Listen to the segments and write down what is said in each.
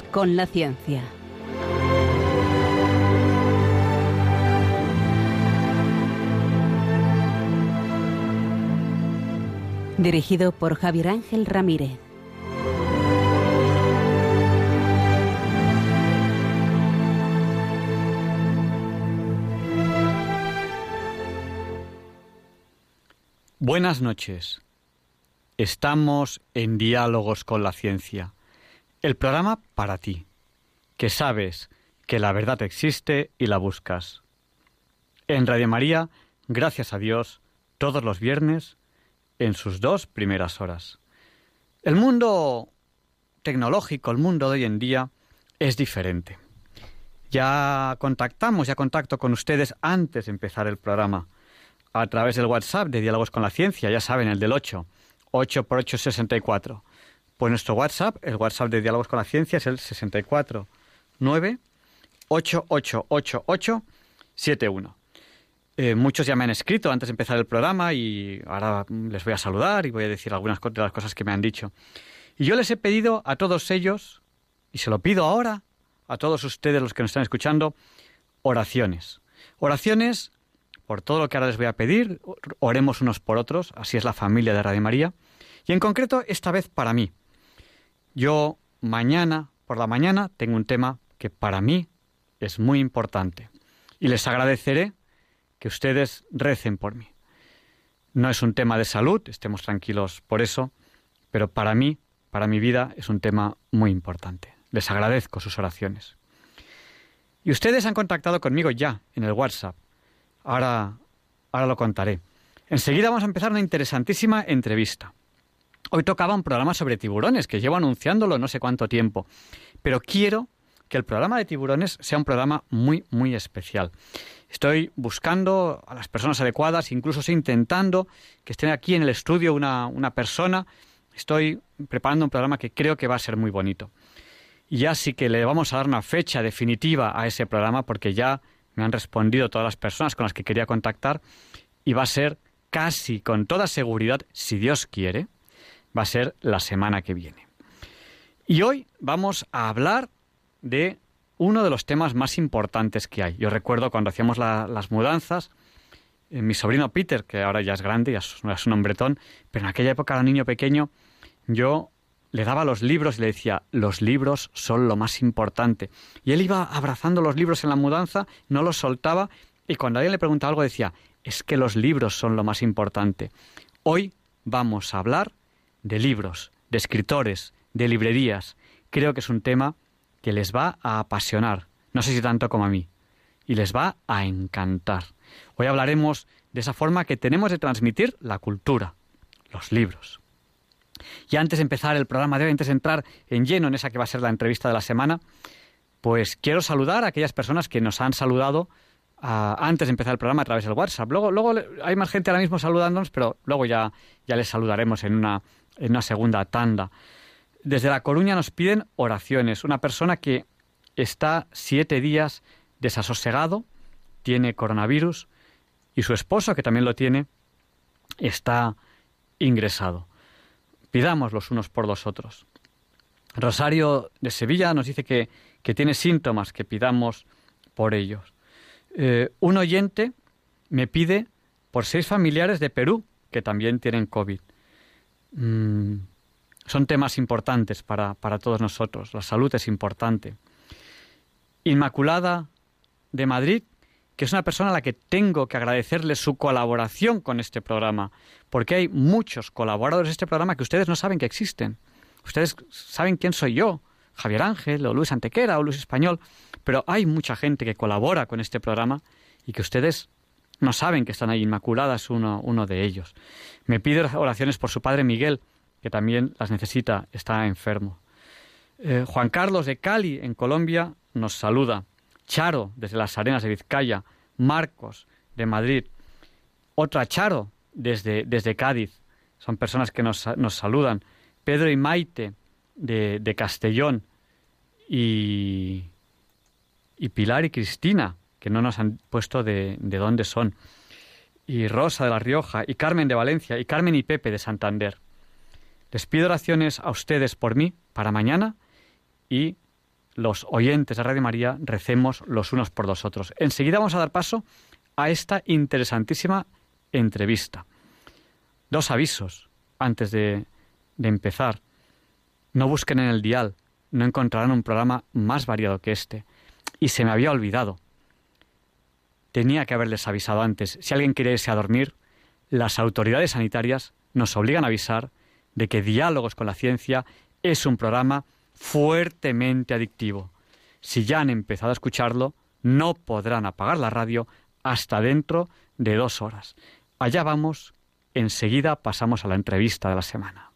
Con la ciencia. Dirigido por Javier Ángel Ramírez. Buenas noches. Estamos en Diálogos con la Ciencia, el programa para ti, que sabes que la verdad existe y la buscas. En Radio María, gracias a Dios, todos los viernes, en sus dos primeras horas. El mundo tecnológico, el mundo de hoy en día, es diferente. Ya contactamos, ya contacto con ustedes antes de empezar el programa, a través del WhatsApp de Diálogos con la Ciencia, ya saben, el del 8 8 por 8 64. Pues nuestro WhatsApp, el WhatsApp de Diálogos con la Ciencia es el 64 9 71. muchos ya me han escrito antes de empezar el programa y ahora les voy a saludar y voy a decir algunas de las cosas que me han dicho. Y yo les he pedido a todos ellos, y se lo pido ahora a todos ustedes los que nos están escuchando, oraciones. Oraciones por todo lo que ahora les voy a pedir, oremos unos por otros, así es la familia de Radio María, y en concreto esta vez para mí. Yo mañana, por la mañana, tengo un tema que para mí es muy importante, y les agradeceré que ustedes recen por mí. No es un tema de salud, estemos tranquilos por eso, pero para mí, para mi vida, es un tema muy importante. Les agradezco sus oraciones. Y ustedes han contactado conmigo ya en el WhatsApp Ahora, ahora lo contaré. Enseguida vamos a empezar una interesantísima entrevista. Hoy tocaba un programa sobre tiburones, que llevo anunciándolo no sé cuánto tiempo, pero quiero que el programa de tiburones sea un programa muy, muy especial. Estoy buscando a las personas adecuadas, incluso estoy intentando que esté aquí en el estudio una, una persona. Estoy preparando un programa que creo que va a ser muy bonito. Y ya sí que le vamos a dar una fecha definitiva a ese programa porque ya me han respondido todas las personas con las que quería contactar y va a ser casi con toda seguridad, si Dios quiere, va a ser la semana que viene. Y hoy vamos a hablar de uno de los temas más importantes que hay. Yo recuerdo cuando hacíamos las mudanzas, eh, mi sobrino Peter, que ahora ya es grande, ya es un hombretón, pero en aquella época era niño pequeño, yo le daba los libros y le decía, los libros son lo más importante. Y él iba abrazando los libros en la mudanza, no los soltaba, y cuando alguien le preguntaba algo decía, es que los libros son lo más importante. Hoy vamos a hablar de libros, de escritores, de librerías. Creo que es un tema que les va a apasionar, no sé si tanto como a mí, y les va a encantar. Hoy hablaremos de esa forma que tenemos de transmitir la cultura, los libros. Y antes de empezar el programa de antes de entrar en lleno en esa que va a ser la entrevista de la semana, pues quiero saludar a aquellas personas que nos han saludado ah, antes de empezar el programa a través del WhatsApp. Luego, luego hay más gente ahora mismo saludándonos, pero luego ya, ya les saludaremos en una, en una segunda tanda. Desde La Coruña nos piden oraciones. Una persona que está siete días desasosegado, tiene coronavirus, y su esposo, que también lo tiene, está ingresado. Pidamos los unos por los otros. Rosario de Sevilla nos dice que, tiene síntomas, que pidamos por ellos. Eh, un oyente me pide por seis familiares de Perú que también tienen COVID. Mm, son temas importantes para, para todos nosotros. La salud es importante. Inmaculada de Madrid que es una persona a la que tengo que agradecerle su colaboración con este programa, porque hay muchos colaboradores de este programa que ustedes no saben que existen. Ustedes saben quién soy yo, Javier Ángel, o Luis Antequera, o Luis Español, pero hay mucha gente que colabora con este programa y que ustedes no saben que están ahí. Inmaculada es uno, uno de ellos. Me pide oraciones por su padre Miguel, que también las necesita, está enfermo. Eh, Juan Carlos de Cali, en Colombia, nos saluda. Charo, desde las Arenas de Vizcaya, Marcos, de Madrid, otra Charo, desde, desde Cádiz, son personas que nos, nos saludan, Pedro y Maite, de, de Castellón, y, y, Pilar y Cristina, que no nos han puesto de, de dónde son, y Rosa de La Rioja, y Carmen de Valencia, y Carmen y Pepe de Santander. Les pido oraciones a ustedes por mí, para mañana, y los oyentes de Radio María recemos los unos por los otros. Enseguida vamos a dar paso a esta interesantísima entrevista. Dos avisos antes de, de empezar. No busquen en el dial, no encontrarán un programa más variado que este. Y se me había olvidado. Tenía que haberles avisado antes. Si alguien quiere irse a dormir, las autoridades sanitarias nos obligan a avisar de que Diálogos con la Ciencia es un programa fuertemente adictivo. Si ya han empezado a escucharlo, no podrán apagar la radio hasta dentro de dos horas. Allá vamos, enseguida pasamos a la entrevista de la semana.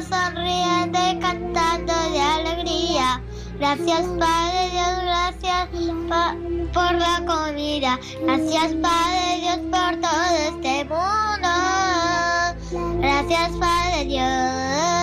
todos sonríen de cantando de alegría. Gracias Padre Dios, gracias por la comida. Gracias Padre Dios por todo este mundo. Gracias Padre Dios.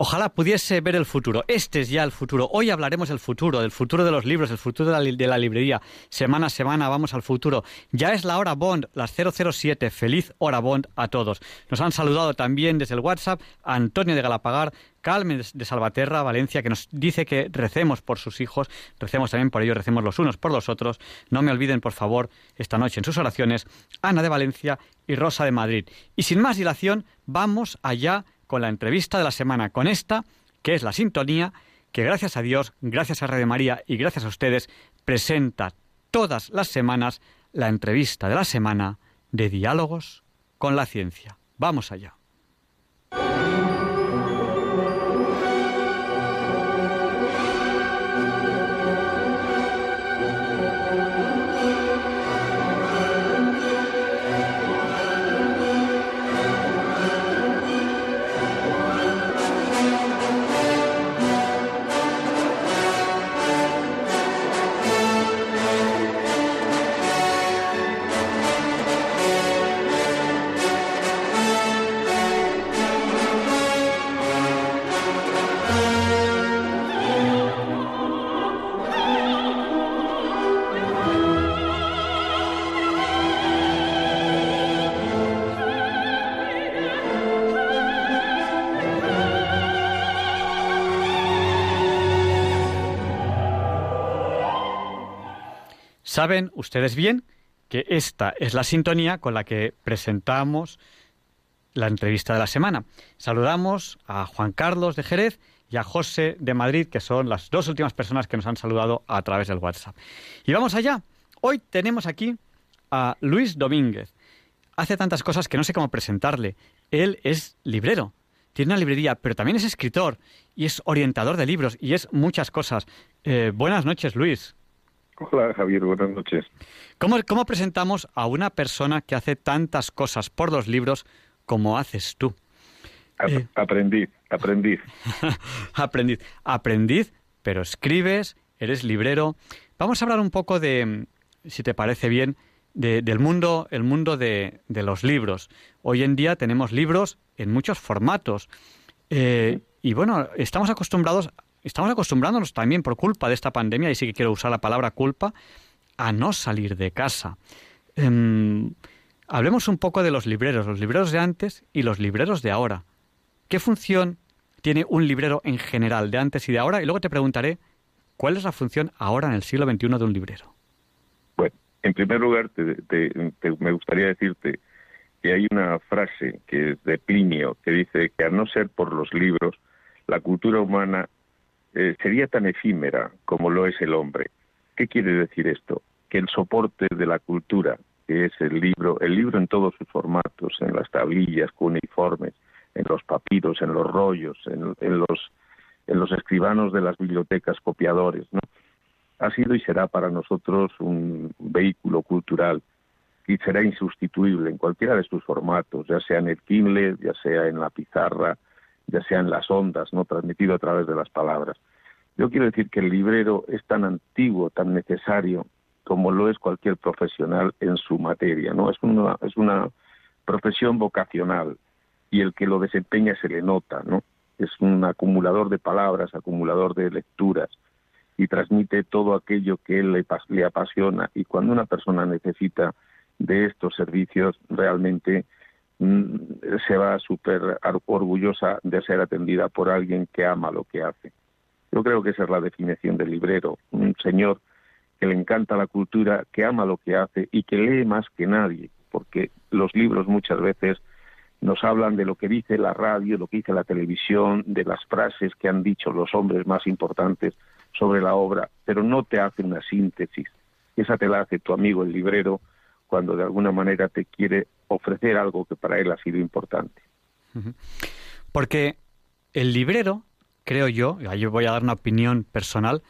Ojalá pudiese ver el futuro. Este es ya el futuro. Hoy hablaremos del futuro, del futuro de los libros, del futuro de la, librería. Semana a semana vamos al futuro. Ya es la hora Bond, las 007. Feliz hora Bond a todos. Nos han saludado también desde el WhatsApp Antonio de Galapagar, Calme de Salvaterra, Valencia, que nos dice que recemos por sus hijos, recemos también por ellos, recemos los unos por los otros. No me olviden, por favor, esta noche en sus oraciones, Ana de Valencia y Rosa de Madrid. Y sin más dilación, vamos allá con la entrevista de la semana, con esta, que es la sintonía, que gracias a Dios, gracias a Radio María y gracias a ustedes, presenta todas las semanas la entrevista de la semana de Diálogos con la Ciencia. Vamos allá. Saben ustedes bien que esta es la sintonía con la que presentamos la entrevista de la semana. Saludamos a Juan Carlos de Jerez y a José de Madrid, que son las dos últimas personas que nos han saludado a través del WhatsApp. Y vamos allá. Hoy tenemos aquí a Luis Domínguez. Hace tantas cosas que no sé cómo presentarle. Él es librero, tiene una librería, pero también es escritor y es orientador de libros y es muchas cosas. Eh, buenas noches, Luis. Hola Javier, buenas noches. ¿Cómo, ¿Cómo, presentamos a una persona que hace tantas cosas por los libros como haces tú? Eh, aprendiz, aprendiz. aprendiz, aprendiz, pero escribes, eres librero. Vamos a hablar un poco de, si te parece bien, del mundo, el mundo de, de, los libros. Hoy en día tenemos libros en muchos formatos. Eh, y bueno, estamos acostumbrados estamos acostumbrándonos también por culpa de esta pandemia, y sí que quiero usar la palabra culpa, a no salir de casa. Em, hablemos un poco de los libreros, los libreros de antes y los libreros de ahora. ¿qué función tiene un librero en general de antes y de ahora? Y luego te preguntaré, ¿cuál es la función ahora en el siglo XXI de un librero? Bueno, en primer lugar, me gustaría decirte que hay una frase que de Plinio que dice que a no ser por los libros, la cultura humana eh, sería tan efímera como lo es el hombre. ¿Qué quiere decir esto? Que el soporte de la cultura, que es el libro, el libro en todos sus formatos, en las tablillas cuneiformes, en los papiros, en los rollos, en, los en los escribanos de las bibliotecas copiadores, ¿no? Ha sido y será para nosotros un vehículo cultural y será insustituible en cualquiera de sus formatos, ya sea en el Kindle, ya sea en la pizarra, ya sea en las ondas, no transmitido a través de las palabras. Yo quiero decir que el librero es tan antiguo, tan necesario como lo es cualquier profesional en su materia, ¿no? Es una, es una profesión vocacional y el que lo desempeña se le nota, ¿no? Es un acumulador de palabras, acumulador de lecturas y transmite todo aquello que él le, le apasiona y cuando una persona necesita de estos servicios realmente se va súper orgullosa de ser atendida por alguien que ama lo que hace. Yo creo que esa es la definición del librero, un señor que le encanta la cultura, que ama lo que hace y que lee más que nadie, porque los libros muchas veces nos hablan de lo que dice la radio, lo que dice la televisión, de las frases que han dicho los hombres más importantes sobre la obra, pero no te hacen una síntesis. Esa te la hace tu amigo el librero cuando de alguna manera te quiere ofrecer algo que para él ha sido importante. Porque el librero, creo yo, y yo voy a dar una opinión personal,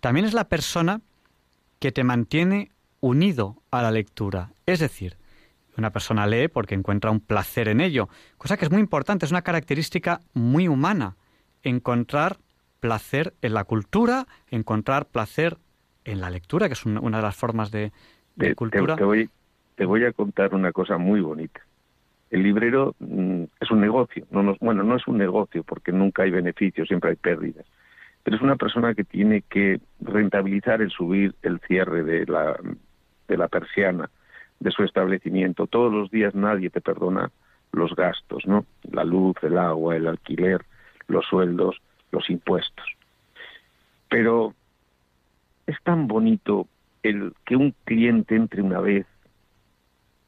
también es la persona que te mantiene unido a la lectura. Es decir, una persona lee porque encuentra un placer en ello, cosa que es muy importante, es una característica muy humana, encontrar placer en la cultura, encontrar placer en la lectura, que es una de las formas de, cultura. Te voy a contar una cosa muy bonita. El librero mm, es un negocio, no bueno, no es un negocio porque nunca hay beneficios, siempre hay pérdidas, pero es una persona que tiene que rentabilizar el subir el cierre de la, de la persiana de su establecimiento. Todos los días nadie te perdona los gastos, ¿no? La luz, el agua, el alquiler, los sueldos, los impuestos. Pero es tan bonito el que un cliente entre una vez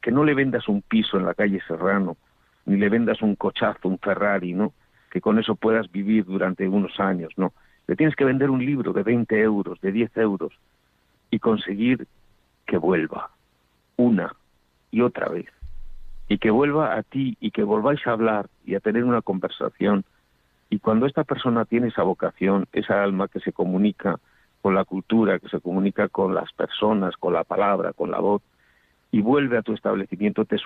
que no le vendas un piso en la calle Serrano, ni le vendas un cochazo, un Ferrari, ¿no? Que con eso puedas vivir durante unos años, ¿no? Le tienes que vender un libro de 20 euros, de 10 euros, y conseguir que vuelva una y otra vez, y que vuelva a ti y que volváis a hablar y a tener una conversación. Y cuando esta persona tiene esa vocación, esa alma que se comunica con la cultura, que se comunica con las personas, con la palabra, con la voz, y vuelve a tu establecimiento, te,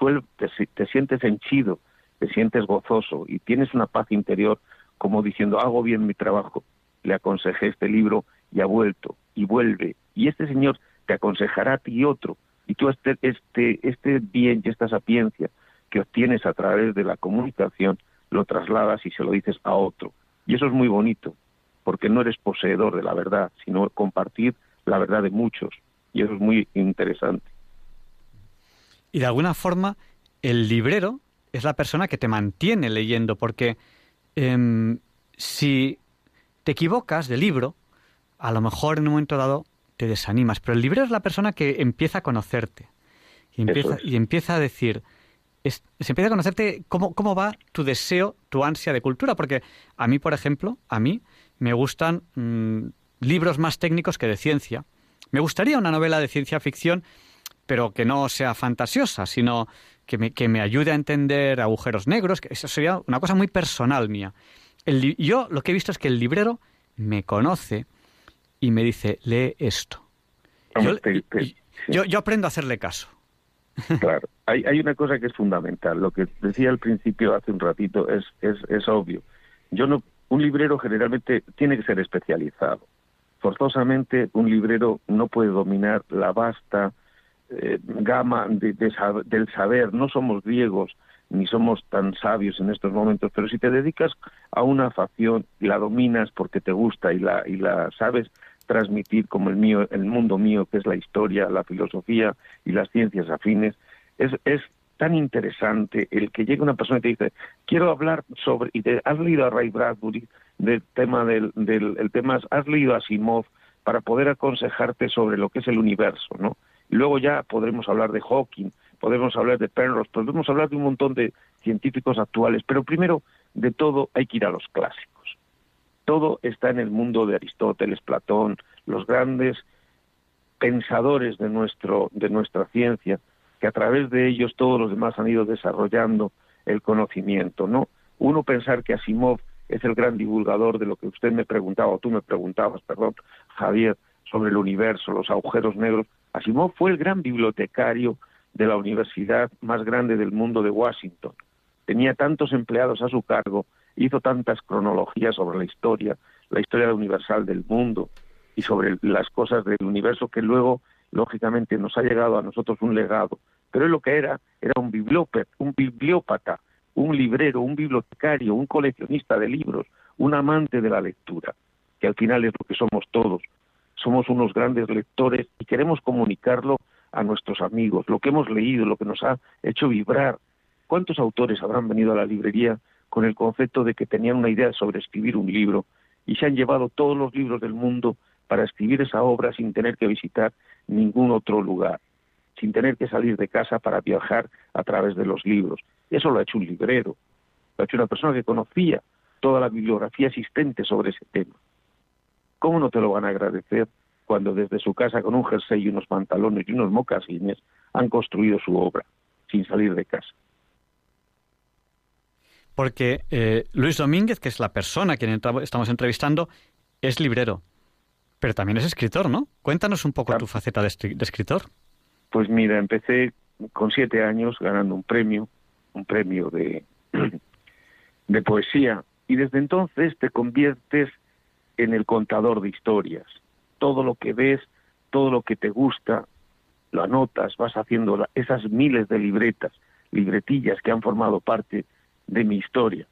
te, sientes henchido, te sientes gozoso y tienes una paz interior como diciendo, hago bien mi trabajo, le aconsejé este libro y ha vuelto y vuelve. Y este Señor te aconsejará a ti otro. Y tú este, este, este bien y esta sapiencia que obtienes a través de la comunicación, lo trasladas y se lo dices a otro. Y eso es muy bonito, porque no eres poseedor de la verdad, sino compartir la verdad de muchos. Y eso es muy interesante. Y de alguna forma, el librero es la persona que te mantiene leyendo, porque em, si te equivocas de libro, a lo mejor en un momento dado te desanimas, pero el librero es la persona que empieza a conocerte y empieza, y empieza a decir, se empieza a conocerte cómo, cómo va tu deseo, tu ansia de cultura, porque a mí, por ejemplo, a mí me gustan mm, libros más técnicos que de ciencia. Me gustaría una novela de ciencia ficción pero que no sea fantasiosa, sino que me, que me ayude a entender agujeros negros, que eso sería una cosa muy personal mía. El, yo lo que he visto es que el librero me conoce y me dice, lee esto. Yo, yo, aprendo a hacerle caso. Claro, hay, hay una cosa que es fundamental. Lo que decía al principio hace un ratito es, es, es obvio. Yo no, un librero generalmente tiene que ser especializado. Forzosamente un librero no puede dominar la vasta eh, gama de, del saber. No somos griegos ni somos tan sabios en estos momentos, pero si te dedicas a una facción y la dominas porque te gusta y la, y la sabes transmitir como el mío, el mundo mío, que es la historia, la filosofía y las ciencias afines, es, es tan interesante el que llegue una persona y te dice, quiero hablar sobre, y te, has leído a Ray Bradbury del tema del, del el tema, has leído a Simov para poder aconsejarte sobre lo que es el universo, ¿no? Luego ya podremos hablar de Hawking, podemos hablar de Penrose, podemos hablar de un montón de científicos actuales, pero primero de todo hay que ir a los clásicos. Todo está en el mundo de Aristóteles, Platón, los grandes pensadores de nuestro de nuestra ciencia, que a través de ellos todos los demás han ido desarrollando el conocimiento, ¿no? Uno pensar que Asimov es el gran divulgador de lo que usted me preguntaba, o tú me preguntabas, perdón, Javier, sobre el universo, los agujeros negros. Asimov fue el gran bibliotecario de la universidad más grande del mundo de Washington. Tenía tantos empleados a su cargo, hizo tantas cronologías sobre la historia, la historia universal del mundo y sobre las cosas del universo que luego, lógicamente, nos ha llegado a nosotros un legado. Pero él lo que era, era un bibliópata, un bibliópata, un librero, un bibliotecario, un coleccionista de libros, un amante de la lectura, que al final es lo que somos todos. Somos unos grandes lectores y queremos comunicarlo a nuestros amigos, lo que hemos leído, lo que nos ha hecho vibrar. ¿Cuántos autores habrán venido a la librería con el concepto de que tenían una idea sobre escribir un libro y se han llevado todos los libros del mundo para escribir esa obra sin tener que visitar ningún otro lugar, sin tener que salir de casa para viajar a través de los libros? Eso lo ha hecho un librero, lo ha hecho una persona que conocía toda la bibliografía existente sobre ese tema. ¿Cómo no te lo van a agradecer cuando desde su casa con un jersey y unos pantalones y unos mocasines han construido su obra sin salir de casa. Porque eh, Luis Domínguez, que es la persona a quien estamos entrevistando, es librero, pero también es escritor, ¿no? Cuéntanos un poco tu faceta de, escritor. Pues mira, empecé con siete años ganando un premio, un premio de, de poesía, y desde entonces te conviertes en el contador de historias todo lo que ves, todo lo que te gusta, lo anotas, vas haciendo esas miles de libretas, libretillas que han formado parte de mi historia.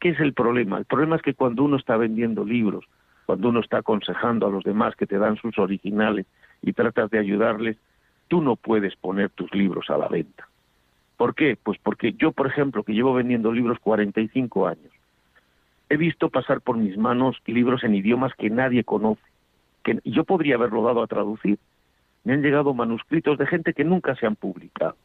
¿Qué es el problema? El problema es que cuando uno está vendiendo libros, cuando uno está aconsejando a los demás que te dan sus originales y tratas de ayudarles, tú no puedes poner tus libros a la venta. ¿Por qué? Pues porque yo, por ejemplo, que llevo vendiendo libros 45 años, he visto pasar por mis manos libros en idiomas que nadie conoce, que yo podría haberlo dado a traducir. Me han llegado manuscritos de gente que nunca se han publicado.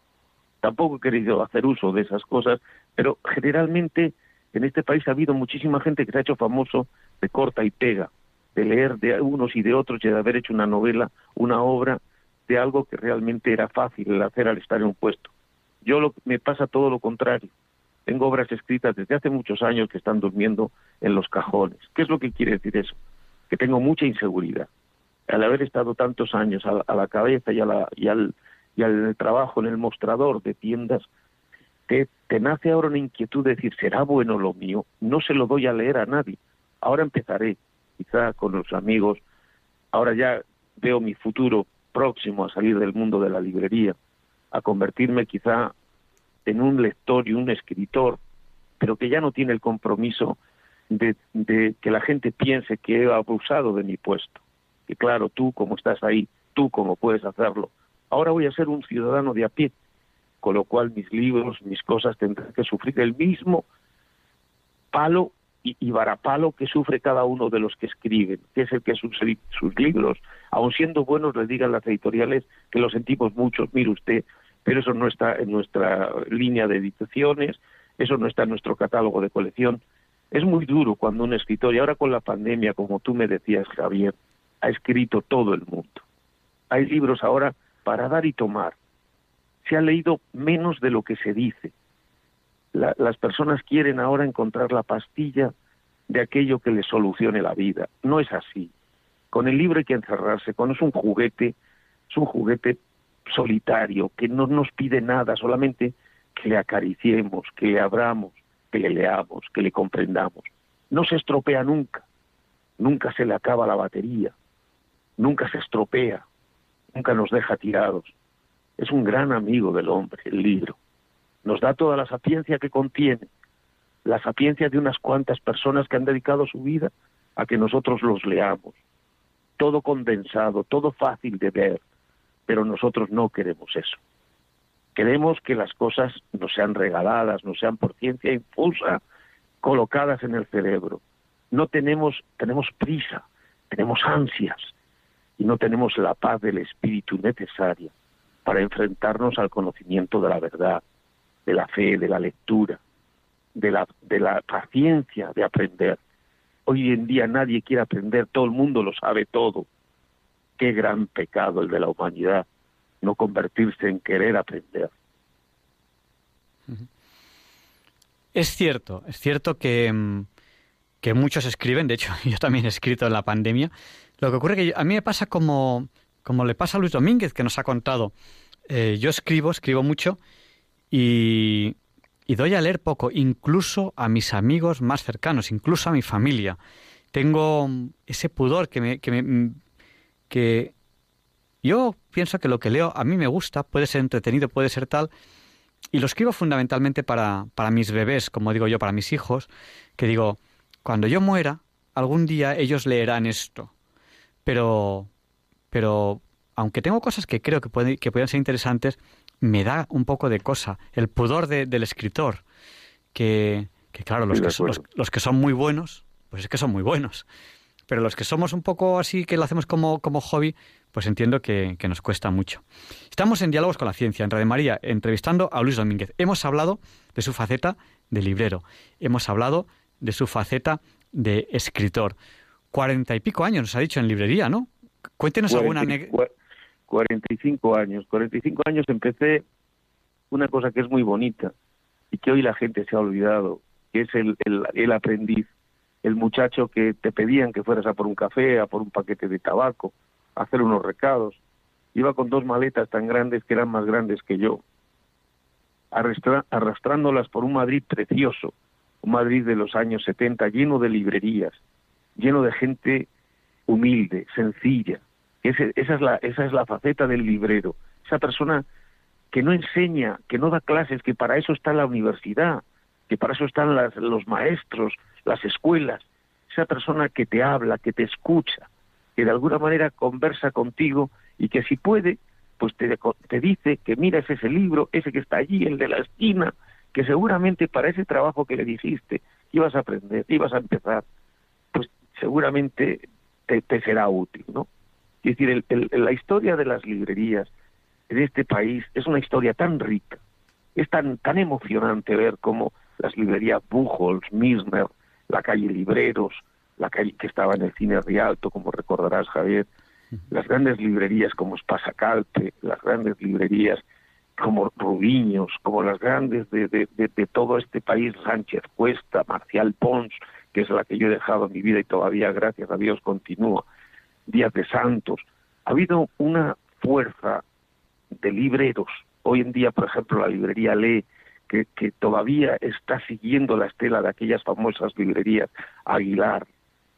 Tampoco he querido hacer uso de esas cosas, pero generalmente en este país ha habido muchísima gente que se ha hecho famoso de corta y pega, de leer de unos y de otros y de haber hecho una novela, una obra de algo que realmente era fácil hacer al estar en un puesto. Yo lo, me pasa todo lo contrario. Tengo obras escritas desde hace muchos años que están durmiendo en los cajones. ¿Qué es lo que quiere decir eso? que tengo mucha inseguridad. Al haber estado tantos años a, la cabeza y, al, y al trabajo en el mostrador de tiendas, te, te nace ahora una inquietud de decir, ¿será bueno lo mío? No se lo doy a leer a nadie. Ahora empezaré, quizá con los amigos. Ahora ya veo mi futuro próximo a salir del mundo de la librería, a convertirme quizá en un lector y un escritor, pero que ya no tiene el compromiso de, que la gente piense que he abusado de mi puesto. Que claro, tú como estás ahí, tú como puedes hacerlo. Ahora voy a ser un ciudadano de a pie, con lo cual mis libros, mis cosas tendrán que sufrir el mismo palo y, y, varapalo que sufre cada uno de los que escriben, que es el que sus, sus libros, aun siendo buenos, le digan las editoriales que lo sentimos muchos, mire usted, pero eso no está en nuestra línea de ediciones, eso no está en nuestro catálogo de colección, es muy duro cuando un escritor, y ahora con la pandemia, como tú me decías, Javier, ha escrito todo el mundo. Hay libros ahora para dar y tomar. Se ha leído menos de lo que se dice. las personas quieren ahora encontrar la pastilla de aquello que les solucione la vida. No es así. Con el libro hay que encerrarse. Cuando es un juguete, es un juguete solitario, que no nos pide nada, solamente que le acariciemos, que le abramos, que le leamos, que le comprendamos. No se estropea nunca, nunca se le acaba la batería, nunca se estropea, nunca nos deja tirados. Es un gran amigo del hombre, el libro. Nos da toda la sapiencia que contiene, la sapiencia de unas cuantas personas que han dedicado su vida a que nosotros los leamos. Todo condensado, todo fácil de ver, pero nosotros no queremos eso. Queremos que las cosas no sean regaladas, no sean por ciencia infusa, colocadas en el cerebro. No tenemos, tenemos prisa, tenemos ansias y no tenemos la paz del espíritu necesaria para enfrentarnos al conocimiento de la verdad, de la fe, de la lectura, de la, de la paciencia de aprender. Hoy en día nadie quiere aprender, todo el mundo lo sabe todo. Qué gran pecado el de la humanidad, no convertirse en querer aprender. Es cierto, es cierto que, mm, que muchos escriben, de hecho yo también he escrito en la pandemia. Lo que ocurre que a mí me pasa como, como le pasa a Luis Domínguez, que nos ha contado. Eh, yo escribo, escribo mucho y, y doy a leer poco, incluso a mis amigos más cercanos, incluso a mi familia. Tengo ese pudor que que me, que yo pienso que lo que leo a mí me gusta, puede ser entretenido, puede ser tal, y lo escribo fundamentalmente para, para mis bebés, como digo yo, para mis hijos, que digo, cuando yo muera, algún día ellos leerán esto. Pero, pero aunque tengo cosas que creo que, pueden, que pueden ser interesantes, me da un poco de cosa, el pudor del escritor, que, que claro, los que, son, los, que son muy buenos, pues es que son muy buenos. Pero los que somos un poco así, que lo hacemos como, como hobby, pues entiendo que, que, nos cuesta mucho. Estamos en Diálogos con la Ciencia, en Radio María, entrevistando a Luis Domínguez. Hemos hablado de su faceta de librero, hemos hablado de su faceta de escritor. Cuarenta y pico años, nos ha dicho en librería, ¿no? Cuéntenos alguna anécdota. 45 años. 45 años empecé una cosa que es muy bonita y que hoy la gente se ha olvidado, que es el, el, aprendiz, el muchacho que te pedían que fueras a por un café, a por un paquete de tabaco, a hacer unos recados. Iba con dos maletas tan grandes que eran más grandes que yo, arrastrándolas por un Madrid precioso, un Madrid de los años 70 lleno de librerías, lleno de gente humilde, sencilla, esa, es la, esa es la faceta del librero, esa persona que no enseña, que no da clases, que para eso está la universidad, que para eso están los maestros, las escuelas, esa persona que te habla, que te escucha, que de alguna manera conversa contigo y que si puede, pues te, te dice que miras ese libro, ese que está allí, el de la esquina, que seguramente para ese trabajo que le dijiste ibas a aprender, ibas a empezar, pues seguramente te, será útil, ¿no? Es decir, la historia de las librerías en este país es una historia tan rica, es tan, tan emocionante ver cómo las librerías Buchholz, Mismer, la calle Libreros, la calle que estaba en el cine Rialto, como recordarás Javier, las grandes librerías como Espasacalpe, las grandes librerías como Rubiños, como las grandes de, de, de, todo este país, Sánchez Cuesta, Marcial Pons, que es la que yo he dejado en mi vida y todavía, gracias a Dios, continúa. Días de Santos. Ha habido una fuerza de libreros. Hoy en día, por ejemplo, la librería Lee, que, todavía está siguiendo la estela de aquellas famosas librerías Aguilar,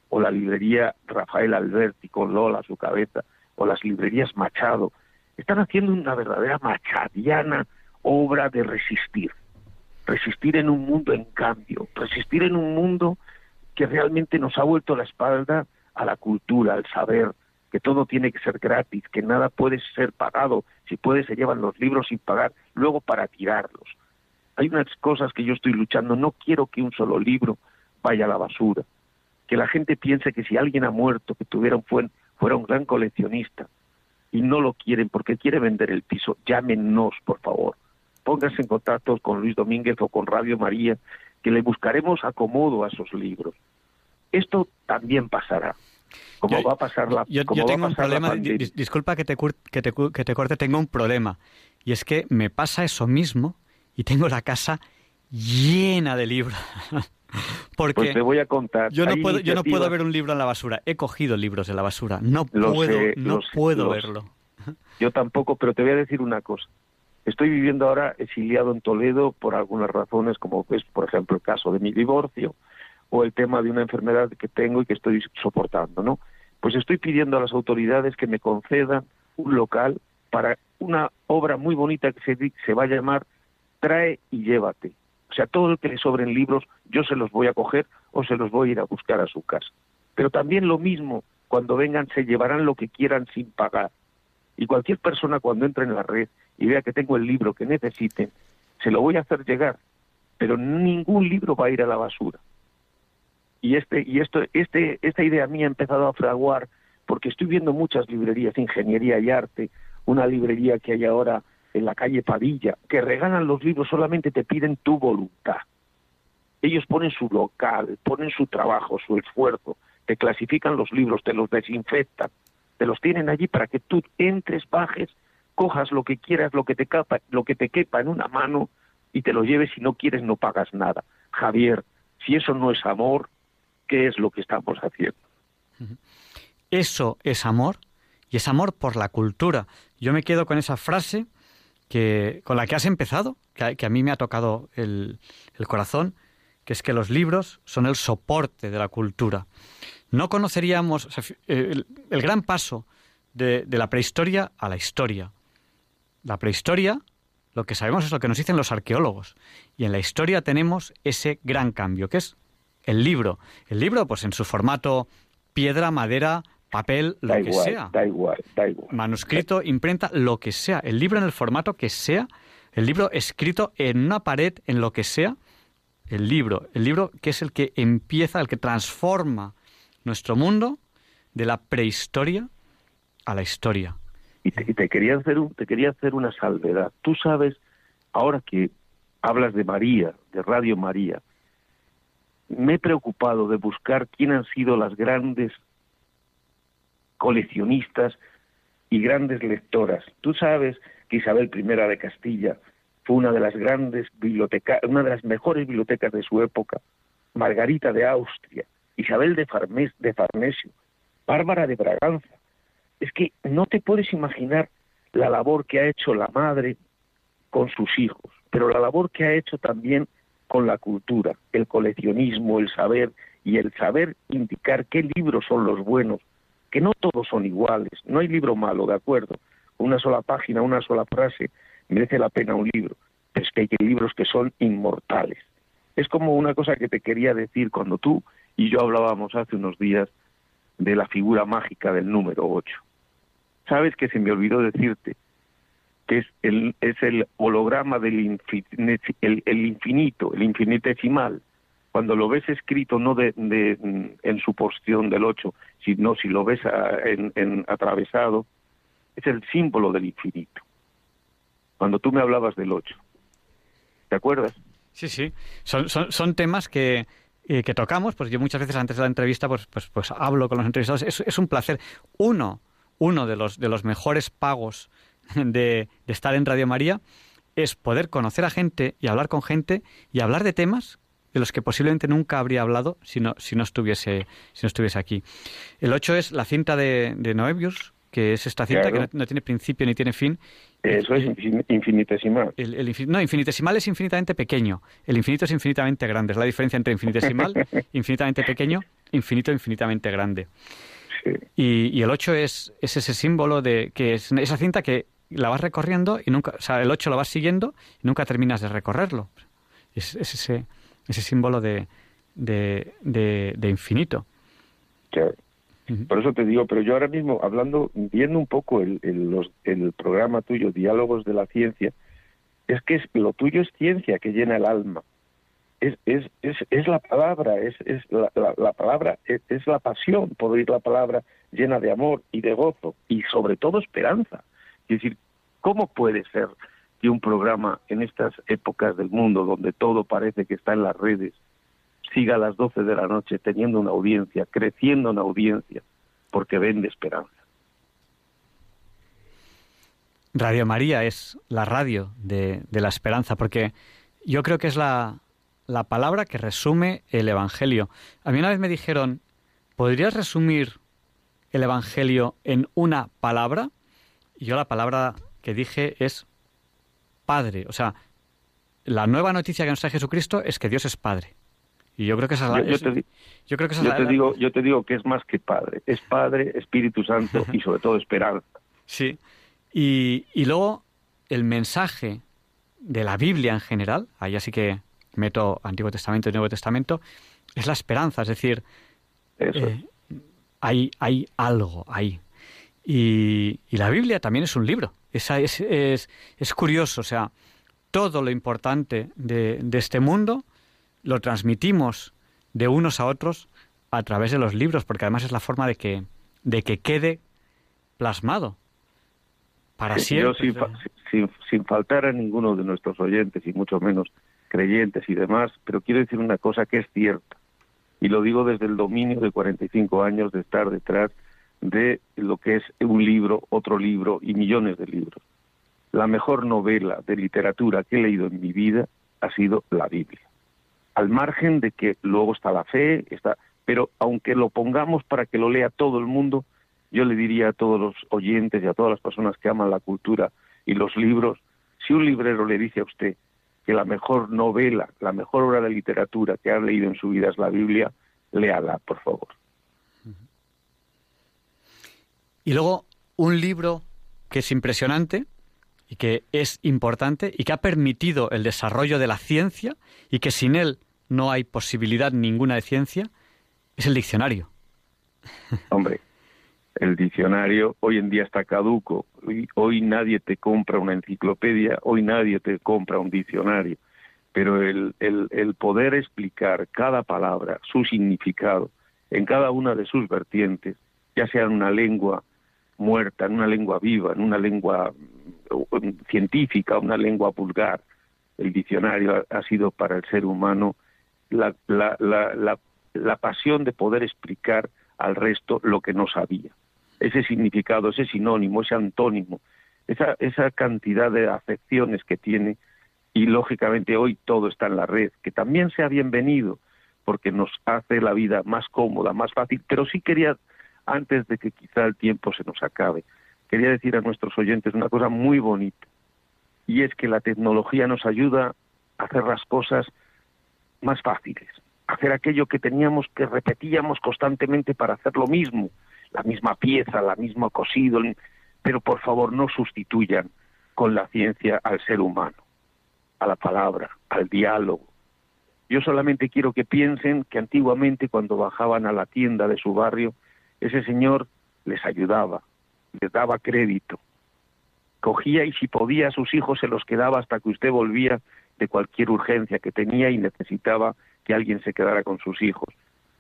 o la librería Rafael Alberti con Lola a su cabeza, o las librerías Machado, están haciendo una verdadera machadiana obra de resistir. Resistir en un mundo en cambio, resistir en un mundo que realmente nos ha vuelto la espalda a la cultura, al saber, que todo tiene que ser gratis, que nada puede ser pagado, si puede se llevan los libros sin pagar, luego para tirarlos. Hay unas cosas que yo estoy luchando, no quiero que un solo libro vaya a la basura, que la gente piense que si alguien ha muerto, que tuviera un fuera un gran coleccionista, y no lo quieren porque quiere vender el piso, llámenos, por favor. Pónganse en contacto con Luis Domínguez o con Radio María, que le buscaremos acomodo a esos libros. Esto también pasará. Como va a pasar la Yo, tengo un problema, disculpa que te, que, te, que te corte, tengo un problema. Y es que me pasa eso mismo y tengo la casa llena de libros. Porque pues te voy a contar. Yo no, puedo, yo no puedo ver un libro en la basura. He cogido libros en la basura. No puedo, no puedo verlo. Yo tampoco, pero te voy a decir una cosa. Estoy viviendo ahora exiliado en Toledo por algunas razones, como es, por ejemplo, el caso de mi divorcio o el tema de una enfermedad que tengo y que estoy soportando, ¿no? Pues estoy pidiendo a las autoridades que me concedan un local para una obra muy bonita que se, se va a llamar Trae y llévate. O sea, todo lo que le sobren libros, yo se los voy a coger o se los voy a ir a buscar a su casa. Pero también lo mismo, cuando vengan se llevarán lo que quieran sin pagar. Y cualquier persona cuando entre en la red y vea que tengo el libro que necesite, se lo voy a hacer llegar, pero ningún libro va a ir a la basura. Y este y esto este esta idea mía ha empezado a fraguar porque estoy viendo muchas librerías, ingeniería y arte, una librería que hay ahora en la calle Padilla, que regalan los libros, solamente te piden tu voluntad. Ellos ponen su local, ponen su trabajo, su esfuerzo, te clasifican los libros, te los desinfectan, te los tienen allí para que tú entres, bajes, cojas lo que quieras, lo que te capa, lo que te quepa en una mano y te lo lleves si no quieres no pagas nada. Javier, si eso no es amor, ¿qué es lo que estamos haciendo? Eso es amor y es amor por la cultura. Yo me quedo con esa frase que con la que has empezado, que a, mí me ha tocado el, corazón, que es que los libros son el soporte de la cultura. No conoceríamos el, gran paso de, de la prehistoria a la historia. La prehistoria, lo que sabemos es lo que nos dicen los arqueólogos. Y en la historia tenemos ese gran cambio, que es el libro. El libro, pues en su formato piedra, madera, papel, lo que sea. Da igual, da igual. Manuscrito, imprenta, lo que sea. El libro en el formato que sea. El libro escrito en una pared, en lo que sea. El libro. El libro que es el que empieza, el que transforma nuestro mundo de la prehistoria a la historia. Y te, quería hacer un, te quería hacer una salvedad. Tú sabes, ahora que hablas de María, de Radio María, me he preocupado de buscar quién han sido las grandes coleccionistas y grandes lectoras. Tú sabes que Isabel I de Castilla fue una de las grandes bibliotecas, una de las mejores bibliotecas de su época, Margarita de Austria, Isabel de, de Farnesio, Bárbara de Braganza. Es que no te puedes imaginar la labor que ha hecho la madre con sus hijos, pero la labor que ha hecho también con la cultura, el coleccionismo, el saber y el saber indicar qué libros son los buenos, que no todos son iguales, no hay libro malo, de acuerdo, una sola página, una sola frase, merece la pena un libro, pero es que hay libros que son inmortales. Es como una cosa que te quería decir cuando tú y yo hablábamos hace unos días de la figura mágica del número 8. Sabes que se me olvidó decirte que es el, es el holograma del el, el infinito, el infinitesimal, cuando lo ves escrito no de, en su porción del 8, sino si lo ves en, atravesado, es el símbolo del infinito. Cuando tú me hablabas del 8. ¿Te acuerdas? Sí, sí. Son, son, temas que, eh, que tocamos, pues yo muchas veces antes de la entrevista pues, pues, pues hablo con los entrevistados. Es, es un placer. Uno, uno de los, de los mejores pagos de estar en Radio María es poder conocer a gente y hablar con gente y hablar de temas de los que posiblemente nunca habría hablado si no, si no, estuviese, si no estuviese aquí. El 8 es la cinta de, de Noebius, que es esta cinta que no, tiene principio ni tiene fin. Eso es infinitesimal. El, no, infinitesimal es infinitamente pequeño. El infinito es infinitamente grande. Es la diferencia entre infinitesimal, infinitamente pequeño, infinito, infinitamente grande. Y, y, el 8 es, es ese símbolo de que es esa cinta que la vas recorriendo y nunca, o sea, el 8 lo vas siguiendo y nunca terminas de recorrerlo. Es, es ese ese símbolo de, de, infinito. Por eso te digo, pero yo ahora mismo, hablando, viendo un poco el, el, programa tuyo, Diálogos de la Ciencia, es que es, lo tuyo es ciencia que llena el alma. Es, es, es, es la palabra, es, es la, la, palabra, es, es, la pasión por oír la palabra llena de amor y de gozo y sobre todo esperanza. Es decir, ¿cómo puede ser que un programa en estas épocas del mundo donde todo parece que está en las redes siga a las 12 de la noche teniendo una audiencia, creciendo una audiencia, porque vende esperanza. Radio María es la radio de, la esperanza, porque yo creo que es la, la palabra que resume el Evangelio. A mí una vez me dijeron, ¿podrías resumir el Evangelio en una palabra? Y yo la palabra que dije es Padre. O sea, la nueva noticia que nos trae Jesucristo es que Dios es Padre. Y yo creo que esa es la... Yo, te, yo creo que te digo, yo te digo que es más que Padre. Es Padre, Espíritu Santo y sobre todo esperanza. Sí. Y, y luego el mensaje de la Biblia en general, ahí así que meto Antiguo Testamento y Nuevo Testamento, es la esperanza. Es decir, eh, hay, hay algo ahí. Y, la Biblia también es un libro. Es, es, es, curioso, o sea, todo lo importante de, de este mundo lo transmitimos de unos a otros a través de los libros, porque además es la forma de que, de que quede plasmado para siempre. Yo, sin, sin, faltar a ninguno de nuestros oyentes, y mucho menos creyentes y demás, pero quiero decir una cosa que es cierta, y lo digo desde el dominio de 45 años de estar detrás de lo que es un libro, otro libro y millones de libros. La mejor novela de literatura que he leído en mi vida ha sido la Biblia. Al margen de que luego está la fe, está, pero aunque lo pongamos para que lo lea todo el mundo, yo le diría a todos los oyentes y a todas las personas que aman la cultura y los libros, si un librero le dice a usted que la mejor novela, la mejor obra de literatura que ha leído en su vida es la Biblia, léala, por favor. Y luego un libro que es impresionante y que es importante y que ha permitido el desarrollo de la ciencia y que sin él no hay posibilidad ninguna de ciencia, es el diccionario. Hombre, el diccionario hoy en día está caduco. Hoy, nadie te compra una enciclopedia, hoy nadie te compra un diccionario. Pero el, el, el poder explicar cada palabra, su significado, en cada una de sus vertientes, ya sea en una lengua muerta, en una lengua viva, en una lengua mm, científica, una lengua vulgar, el diccionario ha, sido para el ser humano la, la, la, la pasión de poder explicar al resto lo que no sabía. Ese significado, ese sinónimo, ese antónimo, esa, esa cantidad de afecciones que tiene y lógicamente hoy todo está en la red, que también sea bienvenido porque nos hace la vida más cómoda, más fácil, pero sí quería, antes de que quizá el tiempo se nos acabe, quería decir a nuestros oyentes una cosa muy bonita, y es que la tecnología nos ayuda a hacer las cosas más fáciles, hacer aquello que teníamos que repetíamos constantemente para hacer lo mismo, la misma pieza, la misma cosido, pero por favor no sustituyan con la ciencia al ser humano, a la palabra, al diálogo. Yo solamente quiero que piensen que antiguamente cuando bajaban a la tienda de su barrio, ese señor les ayudaba, les daba crédito, cogía y si podía a sus hijos se los quedaba hasta que usted volvía de cualquier urgencia que tenía y necesitaba que alguien se quedara con sus hijos.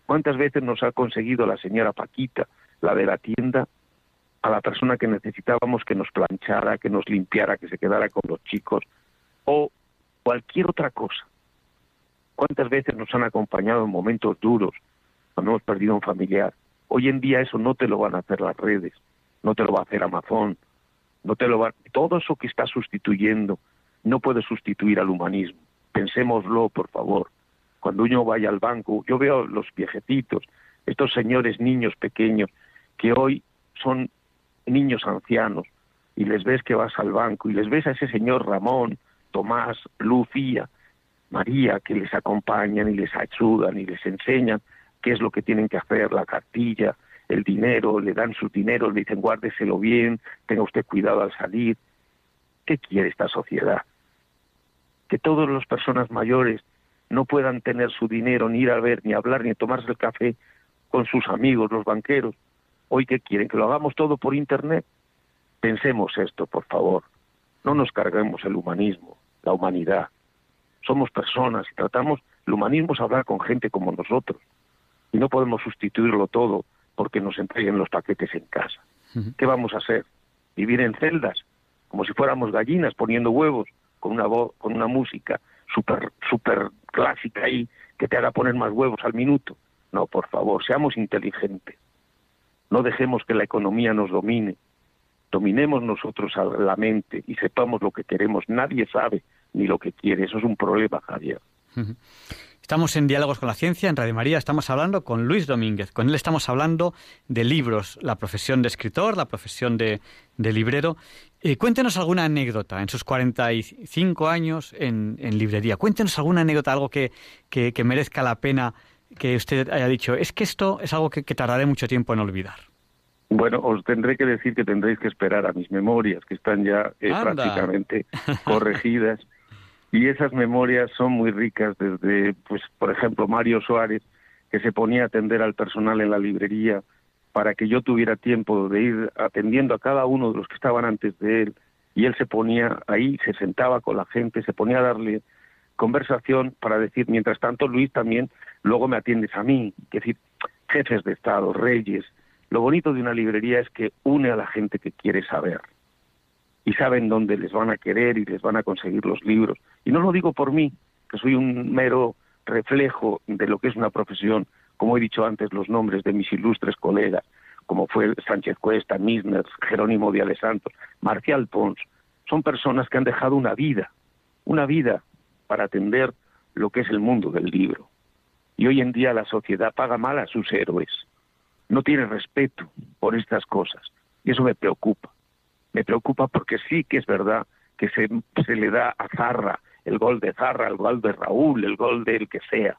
¿Cuántas veces nos ha conseguido la señora Paquita la de la tienda, a la persona que necesitábamos que nos planchara, que nos limpiara, que se quedara con los chicos, o cualquier otra cosa. ¿Cuántas veces nos han acompañado en momentos duros cuando hemos perdido un familiar? Hoy en día eso no te lo van a hacer las redes, no te lo va a hacer Amazon, no te lo va todo eso que está sustituyendo no puede sustituir al humanismo. Pensémoslo, por favor. Cuando uno vaya al banco, yo veo los viejecitos, estos señores niños pequeños que hoy son niños ancianos y les ves que vas al banco y les ves a ese señor Ramón, Tomás, Lucía, María que les acompañan y les ayudan y les enseñan qué es lo que tienen que hacer, la cartilla, el dinero, le dan su dinero, le dicen guárdeselo bien, tenga usted cuidado al salir. ¿Qué quiere esta sociedad? Que todas las personas mayores no puedan tener su dinero, ni ir a ver, ni hablar, ni tomarse el café con sus amigos, los banqueros, Hoy que quieren que lo hagamos todo por Internet. Pensemos esto, por favor. No nos carguemos el humanismo, la humanidad. Somos personas y tratamos, el humanismo es hablar con gente como nosotros. Y no podemos sustituirlo todo porque nos entreguen los paquetes en casa. ¿Qué vamos a hacer? ¿Vivir en celdas? Como si fuéramos gallinas poniendo huevos con una voz, con una música súper super clásica ahí que te haga poner más huevos al minuto. No, por favor, seamos inteligentes. No dejemos que la economía nos domine. Dominemos nosotros a la mente y sepamos lo que queremos. Nadie sabe ni lo que quiere. Eso es un problema, Javier. Estamos en Diálogos con la Ciencia, en Radio María, estamos hablando con Luis Domínguez. Con él estamos hablando de libros, la profesión de escritor, la profesión de, librero. Eh, cuéntenos alguna anécdota en sus 45 años en, librería. Cuéntenos alguna anécdota, algo que, que merezca la pena que usted haya dicho, es que esto es algo que, tardaré mucho tiempo en olvidar? Bueno, os tendré que decir que tendréis que esperar a mis memorias, que están ya eh, prácticamente corregidas. Y esas memorias son muy ricas desde, pues, por ejemplo, Mario Suárez, que se ponía a atender al personal en la librería para que yo tuviera tiempo de ir atendiendo a cada uno de los que estaban antes de él, y él se ponía ahí, se sentaba con la gente, se ponía a darle conversación para decir, mientras tanto, Luis, también luego me atiendes a mí, es decir, jefes de Estado, reyes. Lo bonito de una librería es que une a la gente que quiere saber y saben dónde les van a querer y les van a conseguir los libros. Y no lo digo por mí, que soy un mero reflejo de lo que es una profesión, como he dicho antes, los nombres de mis ilustres colegas, como fue Sánchez Cuesta, Misner, Jerónimo de Santos, Marcial Pons, son personas que han dejado una vida, una vida para atender lo que es el mundo del libro. Y hoy en día la sociedad paga mal a sus héroes. No tiene respeto por estas cosas. Y eso me preocupa. Me preocupa porque sí que es verdad que se, se le da a Zarra el gol de Zarra, el gol de Raúl, el gol del que sea.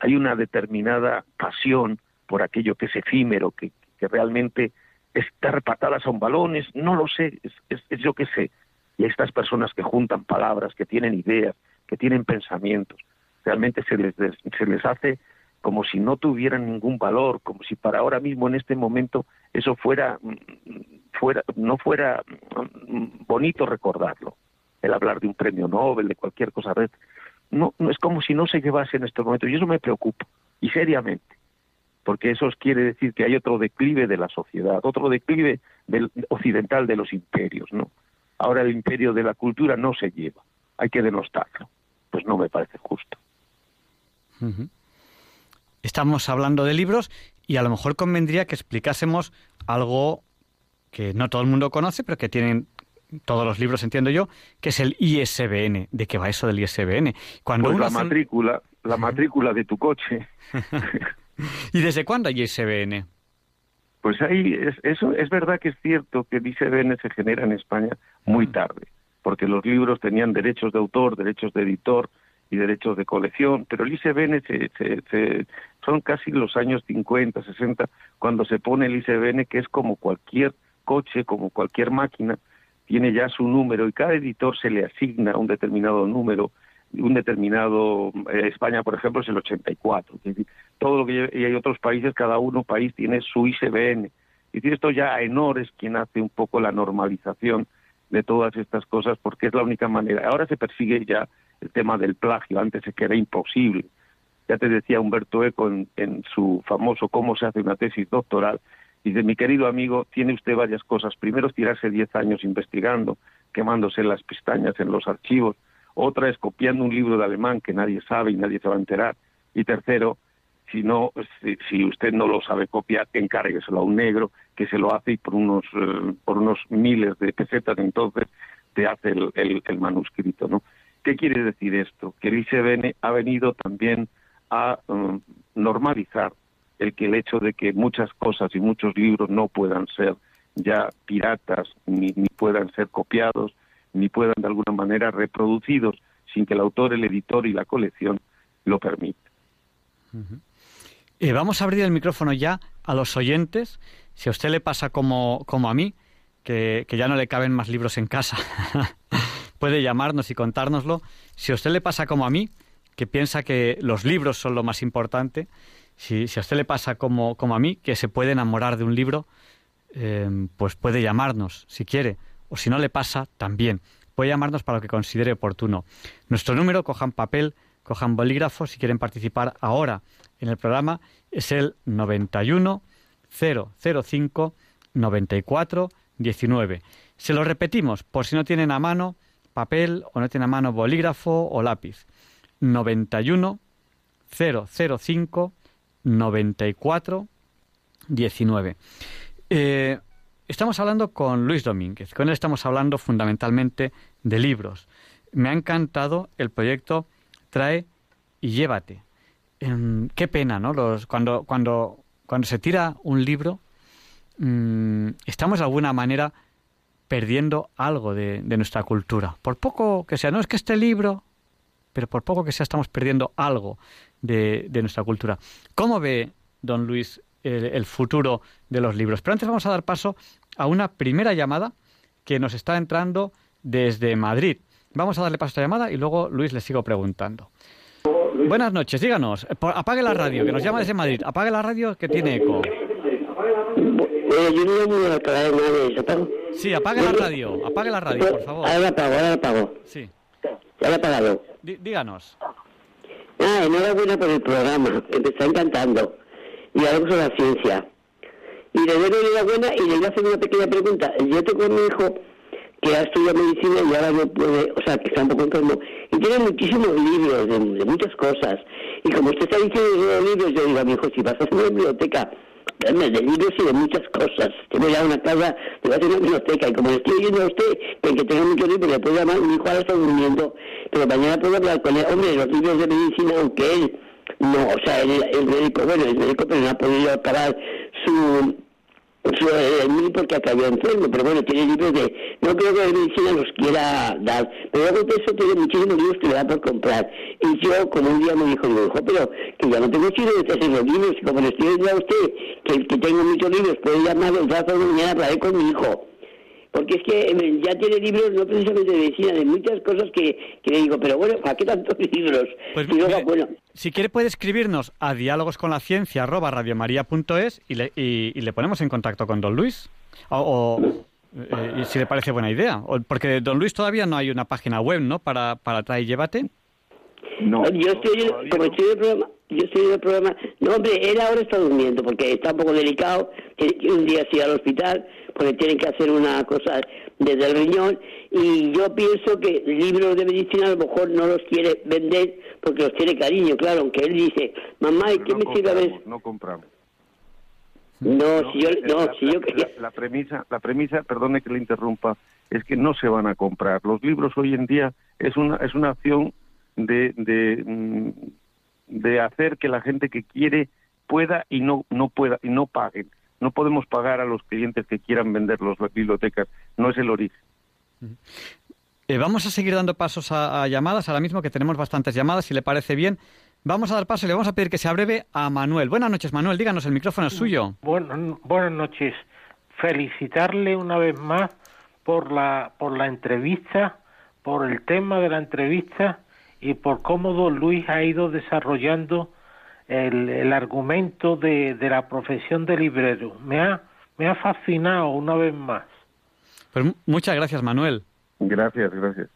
Hay una determinada pasión por aquello que es efímero, que, que realmente está repatadas a un balones, no lo sé, es, es, yo que sé. Y estas personas que juntan palabras, que tienen ideas, que tienen pensamientos, realmente se les, se les hace como si no tuvieran ningún valor, como si para ahora mismo en este momento eso fuera, fuera no fuera bonito recordarlo, el hablar de un premio Nobel, de cualquier cosa. No, no es como si no se llevase en estos momentos y eso me preocupa y seriamente, porque eso quiere decir que hay otro declive de la sociedad, otro declive del occidental de los imperios, ¿no? Ahora el imperio de la cultura no se lleva, hay que denostarlo pues no me parece justo. Estamos hablando de libros y a lo mejor convendría que explicásemos algo que no todo el mundo conoce, pero que tienen todos los libros, entiendo yo, que es el ISBN. ¿De qué va eso del ISBN? Cuando pues la matrícula, la matrícula de tu coche. ¿Y desde cuándo hay ISBN? Pues ahí, eso es verdad que es cierto que el ISBN se genera en España muy tarde porque los libros tenían derechos de autor, derechos de editor y derechos de colección, pero el ICBN se, son casi los años 50, 60, cuando se pone el ICBN, que es como cualquier coche, como cualquier máquina, tiene ya su número y cada editor se le asigna un determinado número, un determinado, eh, España por ejemplo es el 84, todo lo que y hay otros países, cada uno país tiene su ICBN. Y esto ya Enor es quien hace un poco la normalización de todas estas cosas porque es la única manera. Ahora se persigue ya el tema del plagio, antes se que era imposible. Ya te decía Humberto Eco en, su famoso Cómo se hace una tesis doctoral, dice, mi querido amigo, tiene usted varias cosas. Primero tirarse diez años investigando, quemándose las pestañas en los archivos. Otra es copiando un libro de alemán que nadie sabe y nadie se va a enterar. Y tercero, si no, si, usted no lo sabe copiar, encárgueselo a un negro que se lo hace y por unos, eh, por unos miles de pesetas entonces te hace el, manuscrito, ¿no? ¿Qué quiere decir esto? Que el ICBN ha venido también a um, normalizar el que el hecho de que muchas cosas y muchos libros no puedan ser ya piratas, ni, ni puedan ser copiados, ni puedan de alguna manera reproducidos sin que el autor, el editor y la colección lo permitan. Eh, vamos a abrir el micrófono ya a los oyentes. Si a usted le pasa como, como a mí, que, ya no le caben más libros en casa, puede llamarnos y contárnoslo. Si a usted le pasa como a mí, que piensa que los libros son lo más importante, si, si a usted le pasa como, como, a mí, que se puede enamorar de un libro, eh, pues puede llamarnos si quiere. O si no le pasa, también. Puede llamarnos para lo que considere oportuno. Nuestro número, cojan papel, cojan bolígrafo si quieren participar ahora en el programa es el 91 005 94 19. Se lo repetimos por si no tienen a mano papel o no tienen a mano bolígrafo o lápiz. 91 005 94 19. estamos hablando con Luis Domínguez. Con él estamos hablando fundamentalmente de libros. Me ha encantado el proyecto Trae y Llévate qué pena, ¿no? Cuando, cuando, cuando se tira un libro, mm, estamos de alguna manera perdiendo algo de, nuestra cultura. Por poco que sea, no es que este libro, pero por poco que sea, estamos perdiendo algo de, nuestra cultura. ¿Cómo ve, don Luis, el, futuro de los libros? Pero antes vamos a dar paso a una primera llamada que nos está entrando desde Madrid. Vamos a darle paso a esta llamada y luego Luis le sigo preguntando. Buenas noches, díganos. Apague la radio, que nos llama desde Madrid. Apague la radio que tiene eco. ¿apago? Sí, apague la radio, apague la radio, por favor. Ahora la apago, ahora la apago. Sí, Ya la he apagado. Dí- díganos. Ah, enhorabuena por el programa, me está encantando. Y algo sobre la ciencia. Y le doy enhorabuena y le voy a hacer una pequeña pregunta. Yo tengo a mi hijo que ha estudiado medicina y ahora no puede, o sea, que está un poco enfermo. Y tiene muchísimos libros de, muchas cosas. Y como usted está diciendo de libros, yo digo a mi hijo, si vas a una biblioteca, de libros y de muchas cosas. Tengo ya una casa, te voy a hacer una biblioteca. Y como le estoy oyendo a usted, que el que tenga muchos libros le puede llamar, mi hijo ahora está durmiendo, pero mañana puedo hablar con él. Hombre, los libros de medicina, aunque él, no, o sea, el, el médico, bueno, el médico, pero no ha podido acabar su el mí porque acabó enfermo, pero bueno, tiene libros de, no creo que la medicina los quiera dar, pero de eso tiene muchísimos libros que le da por comprar. Y yo, como un día me dijo, digo, hijo, pero que ya no tengo chino de hacer los libros, como le estoy diciendo a usted que, que tengo muchos libros, puede llamarlo el rato de mañana hablaré con mi hijo. Porque es que eh, ya tiene libros no precisamente de medicina, de muchas cosas que, que le digo, pero bueno, ¿para qué tantos libros? Pues y luego, mire, bueno, si quiere puede escribirnos a diálogosconlaciencia@radiomaria.es y le, y, y le ponemos en contacto con Don Luis. O, o, eh, si le parece buena idea. O- porque Don Luis todavía no hay una página web, ¿no? Para, para traer y llévate. No, yo estoy como no. estoy en el programa, yo estoy en el programa, no hombre, él ahora está durmiendo porque está un poco delicado, un día así al hospital, porque tienen que hacer una cosa desde el riñón, y yo pienso que libros de medicina a lo mejor no los quiere vender porque los tiene cariño, claro, aunque él dice, mamá, ¿y qué no me sirve a ver? no compramos. No, si yo, eh, no, la, si yo la- la premisa, la premisa, perdone que le interrumpa, es que no se van a comprar. Los libros hoy en día es una es una acción de de, mm, de hacer que la gente que quiere pueda y no no pueda y no paguen. No podemos pagar a los clientes que quieran vender las bibliotecas. No es el origen. Eh, vamos a seguir dando pasos a, a llamadas ahora mismo, que tenemos bastantes llamadas, si le parece bien. Vamos a dar paso y le vamos a pedir que se abreve a Manuel. Buenas noches, Manuel. Díganos, el micrófono es suyo. Bueno, buenas noches. Felicitarle una vez más por la por la entrevista, por el tema de la entrevista y por cómo don Luis ha ido desarrollando el, el argumento de, de la profesión de librero. Me ha me ha fascinado una vez más. Pues mu- muchas gracias, Manuel. Gracias, gracias.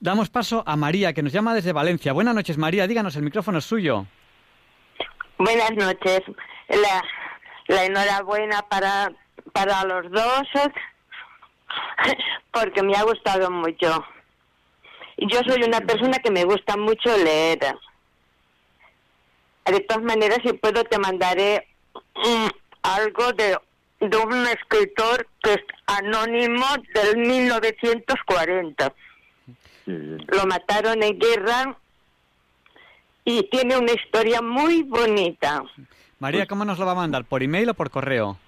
Damos paso a María, que nos llama desde Valencia. Buenas noches, María. Díganos, el micrófono es suyo. Buenas noches. La, la enhorabuena para, para los dos, porque me ha gustado mucho. Yo soy una persona que me gusta mucho leer. De todas maneras, si puedo, te mandaré mm, algo de, de un escritor que es anónimo del 1940 Sí, lo mataron en guerra y tiene una historia muy bonita. María, ¿cómo nos lo va a mandar? ¿Por email o por correo?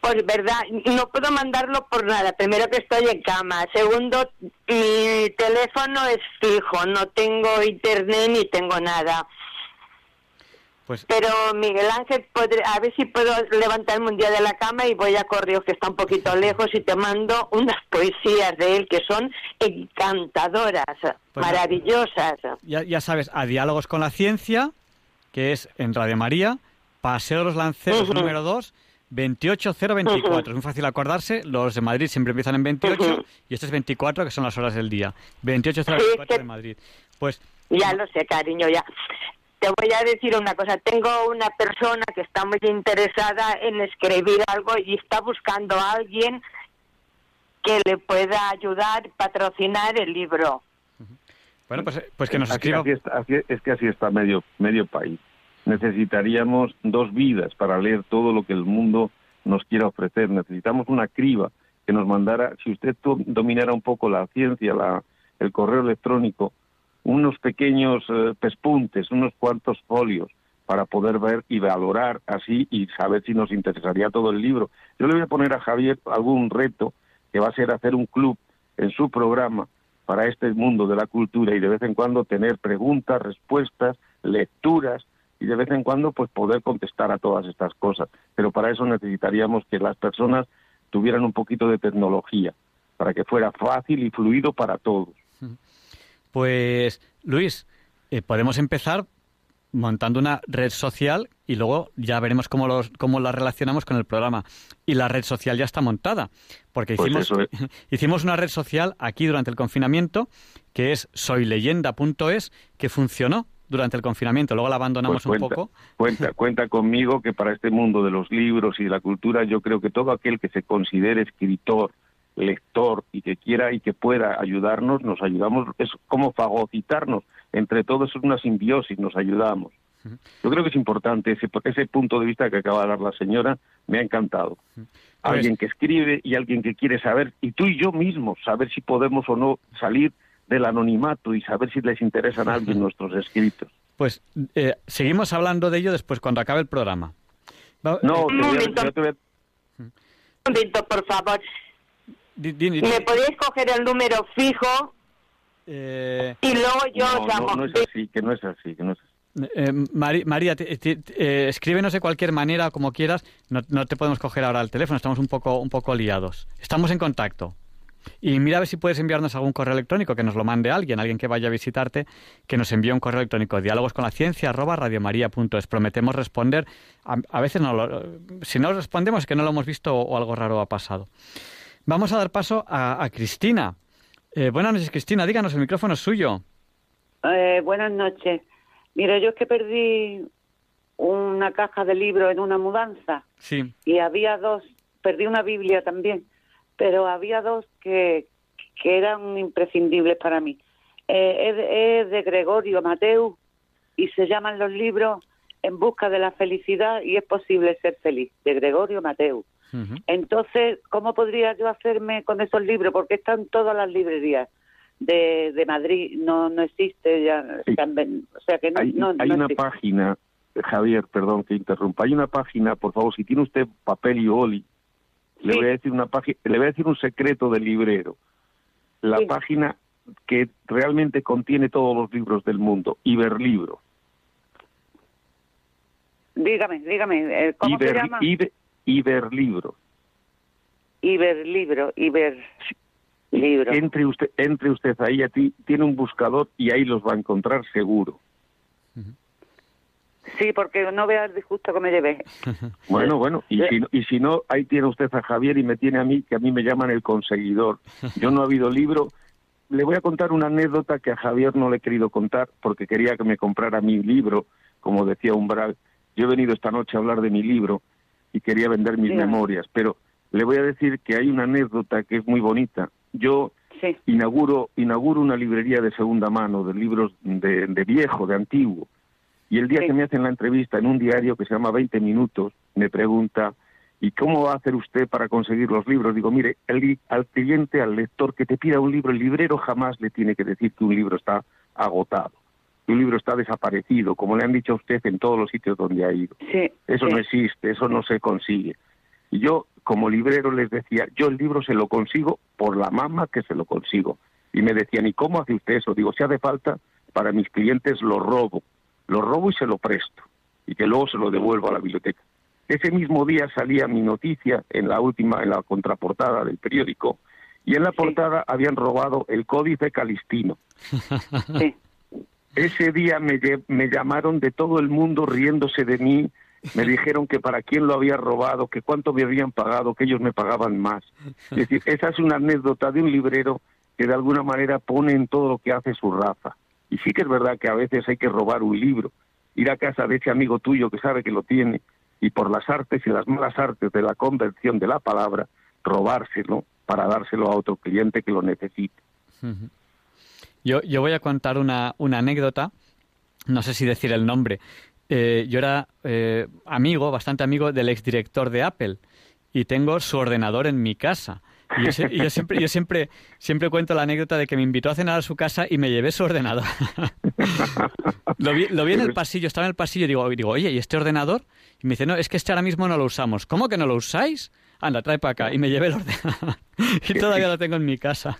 Pues verdad, no puedo mandarlo por nada. Primero que estoy en cama. Segundo, mi teléfono es fijo. No tengo internet ni tengo nada. Pues Pero Miguel Ángel, podré- a ver si puedo levantarme un día de la cama y voy a Correos, que está un poquito lejos, y te mando unas poesías de él que son encantadoras, Pues maravillosas. ya, ya sabes, a Diálogos con la Ciencia, que es en Radio María, Paseo de los Lanceros número 2, 28024. Es muy fácil acordarse, los de Madrid siempre empiezan en 28 Ujú. y este es 24, que son las horas del día. 28024 Sí, de Madrid. Pues Ya lo sé, cariño, ya. Te voy a decir una cosa. Tengo una persona que está muy interesada en escribir algo y está buscando a alguien que le pueda ayudar, patrocinar el libro. bueno, pues, pues que nos Así- escriba. así está- así- es que así está medio, medio país. Necesitaríamos dos vidas para leer todo lo que el mundo nos quiera ofrecer. Necesitamos una criba que nos mandara, si usted to- dominara un poco la ciencia, la, el correo electrónico, unos pequeños eh, pespuntes, unos cuantos folios para poder ver y valorar así y saber si nos interesaría todo el libro. Yo le voy a poner a Javier algún reto que va a ser hacer un club en su programa para este mundo de la cultura y de vez en cuando tener preguntas, respuestas, lecturas y de vez en cuando pues poder contestar a todas estas cosas. Pero para eso necesitaríamos que las personas tuvieran un poquito de tecnología para que fuera fácil y fluido para todos. Pues, Luis, eh, podemos empezar montando una red social y luego ya veremos cómo, los, cómo la relacionamos con el programa. Y la red social ya está montada, porque Pues hicimos, es. hicimos una red social aquí durante el confinamiento, que es soyleyenda.es, que funcionó durante el confinamiento. Luego la abandonamos Pues un poco. Cuenta, cuenta conmigo que para este mundo de los libros y de la cultura, yo creo que todo aquel que se considere escritor, lector y que quiera y que pueda ayudarnos, nos ayudamos, es como fagocitarnos. Entre todos es una simbiosis, nos ayudamos. Yo creo que es importante ese, ese punto de vista que acaba de dar la señora, me ha encantado. Alguien que escribe y alguien que quiere saber, y tú y yo mismos, saber si podemos o no salir del anonimato y saber si les interesan a alguien nuestros escritos. Pues eh, seguimos hablando de ello después, cuando acabe el programa. No, Un momento, por favor. Di- di- di- ¿Me podéis coger el número fijo eh, y luego yo no, os llamo? no, no es así, que no es así, que no es así. Eh, Mari- María, te- te- eh, escríbenos de cualquier manera, como quieras. No, no te podemos coger ahora el teléfono, estamos un poco, un poco liados. Estamos en contacto. Y mira a ver si puedes enviarnos algún correo electrónico, que nos lo mande alguien, alguien que vaya a visitarte, que nos envíe un correo electrónico, diálogos con la ciencia, arroba radiomaria.es. Prometemos responder. A, a veces no lo, si no respondemos es que no lo hemos visto o algo raro ha pasado. Vamos a dar paso a, a Cristina. Eh, buenas noches, Cristina. Díganos, el micrófono es suyo. Eh, buenas noches. Mira, yo es que perdí una caja de libros en una mudanza Sí. y había dos, perdí una Biblia también, pero había dos que, que eran imprescindibles para mí. Eh, es, de, es de Gregorio Mateu y se llaman los libros En busca de la felicidad y es posible ser feliz, de Gregorio Mateu. Entonces, ¿cómo podría yo hacerme con esos libros? Porque están todas las librerías de, de Madrid, no no existe ya, Sí. se o sea que no, hay, no, hay no una existe. página, Javier, perdón que interrumpa, hay una página, por favor, si tiene usted papel y boli, le voy a decir una página, le voy a decir un secreto del librero. La Sí. página que realmente contiene todos los libros del mundo, Iberlibro. Dígame, dígame, eh, ¿cómo se Iber- llama? Iber- Iberlibro. Iberlibro, Iberlibro. Entre usted, entre usted ahí, a ti, tiene un buscador y ahí los va a encontrar seguro. Sí, porque no vea el disgusto que me llevé. Bueno, bueno, y si, no- y si no, ahí tiene usted a Javier y me tiene a mí, que a mí me llaman el conseguidor. Yo no he habido libro. Le voy a contar una anécdota que a Javier no le he querido contar porque quería que me comprara mi libro, como decía Umbral. Yo he venido esta noche a hablar de mi libro y quería vender mis memorias, pero le voy a decir que hay una anécdota que es muy bonita. Yo Sí, inauguro, inauguro una librería de segunda mano, de libros de, de viejo, de antiguo. Y el día Sí. que me hacen la entrevista en un diario que se llama 20 minutos, me pregunta, ¿y cómo va a hacer usted para conseguir los libros? Digo, mire, el al cliente, al lector que te pida un libro, el librero jamás le tiene que decir que un libro está agotado, un libro está desaparecido, como le han dicho a usted en todos los sitios donde ha ido. sí. Eso sí. no existe, eso no se consigue. Y yo, como librero, les decía, yo el libro se lo consigo por la mama que se lo consigo. Y me decían, ¿y cómo hace usted eso? Digo, si hace falta, para mis clientes lo robo. Lo robo y se lo presto. Y que luego se lo devuelvo a la biblioteca. Ese mismo día salía mi noticia en la última, en la contraportada del periódico. Y en la portada habían robado el Códice Calistino. Sí. Ese día me, me llamaron de todo el mundo riéndose de mí. Me dijeron que para quién lo había robado, que cuánto me habían pagado, que ellos me pagaban más. Es decir, esa es una anécdota de un librero que de alguna manera pone en todo lo que hace su raza. Y sí que es verdad que a veces hay que robar un libro, ir a casa de ese amigo tuyo que sabe que lo tiene y por las artes y las malas artes de la conversión de la palabra, robárselo para dárselo a otro cliente que lo necesite. Yo, yo voy a contar una, una anécdota, no sé si decir el nombre. Eh, yo era eh, amigo, bastante amigo del exdirector de Apple y tengo su ordenador en mi casa. Y yo, se- y yo siempre, yo siempre, siempre cuento la anécdota de que me invitó a cenar a su casa y me llevé su ordenador. lo, vi, lo vi en el pasillo, estaba en el pasillo y digo, digo, oye, ¿y este ordenador? Y me dice, no, es que este ahora mismo no lo usamos. ¿Cómo que no lo usáis? Anda, trae para acá. Y me llevé el ordenador. y todavía lo tengo en mi casa.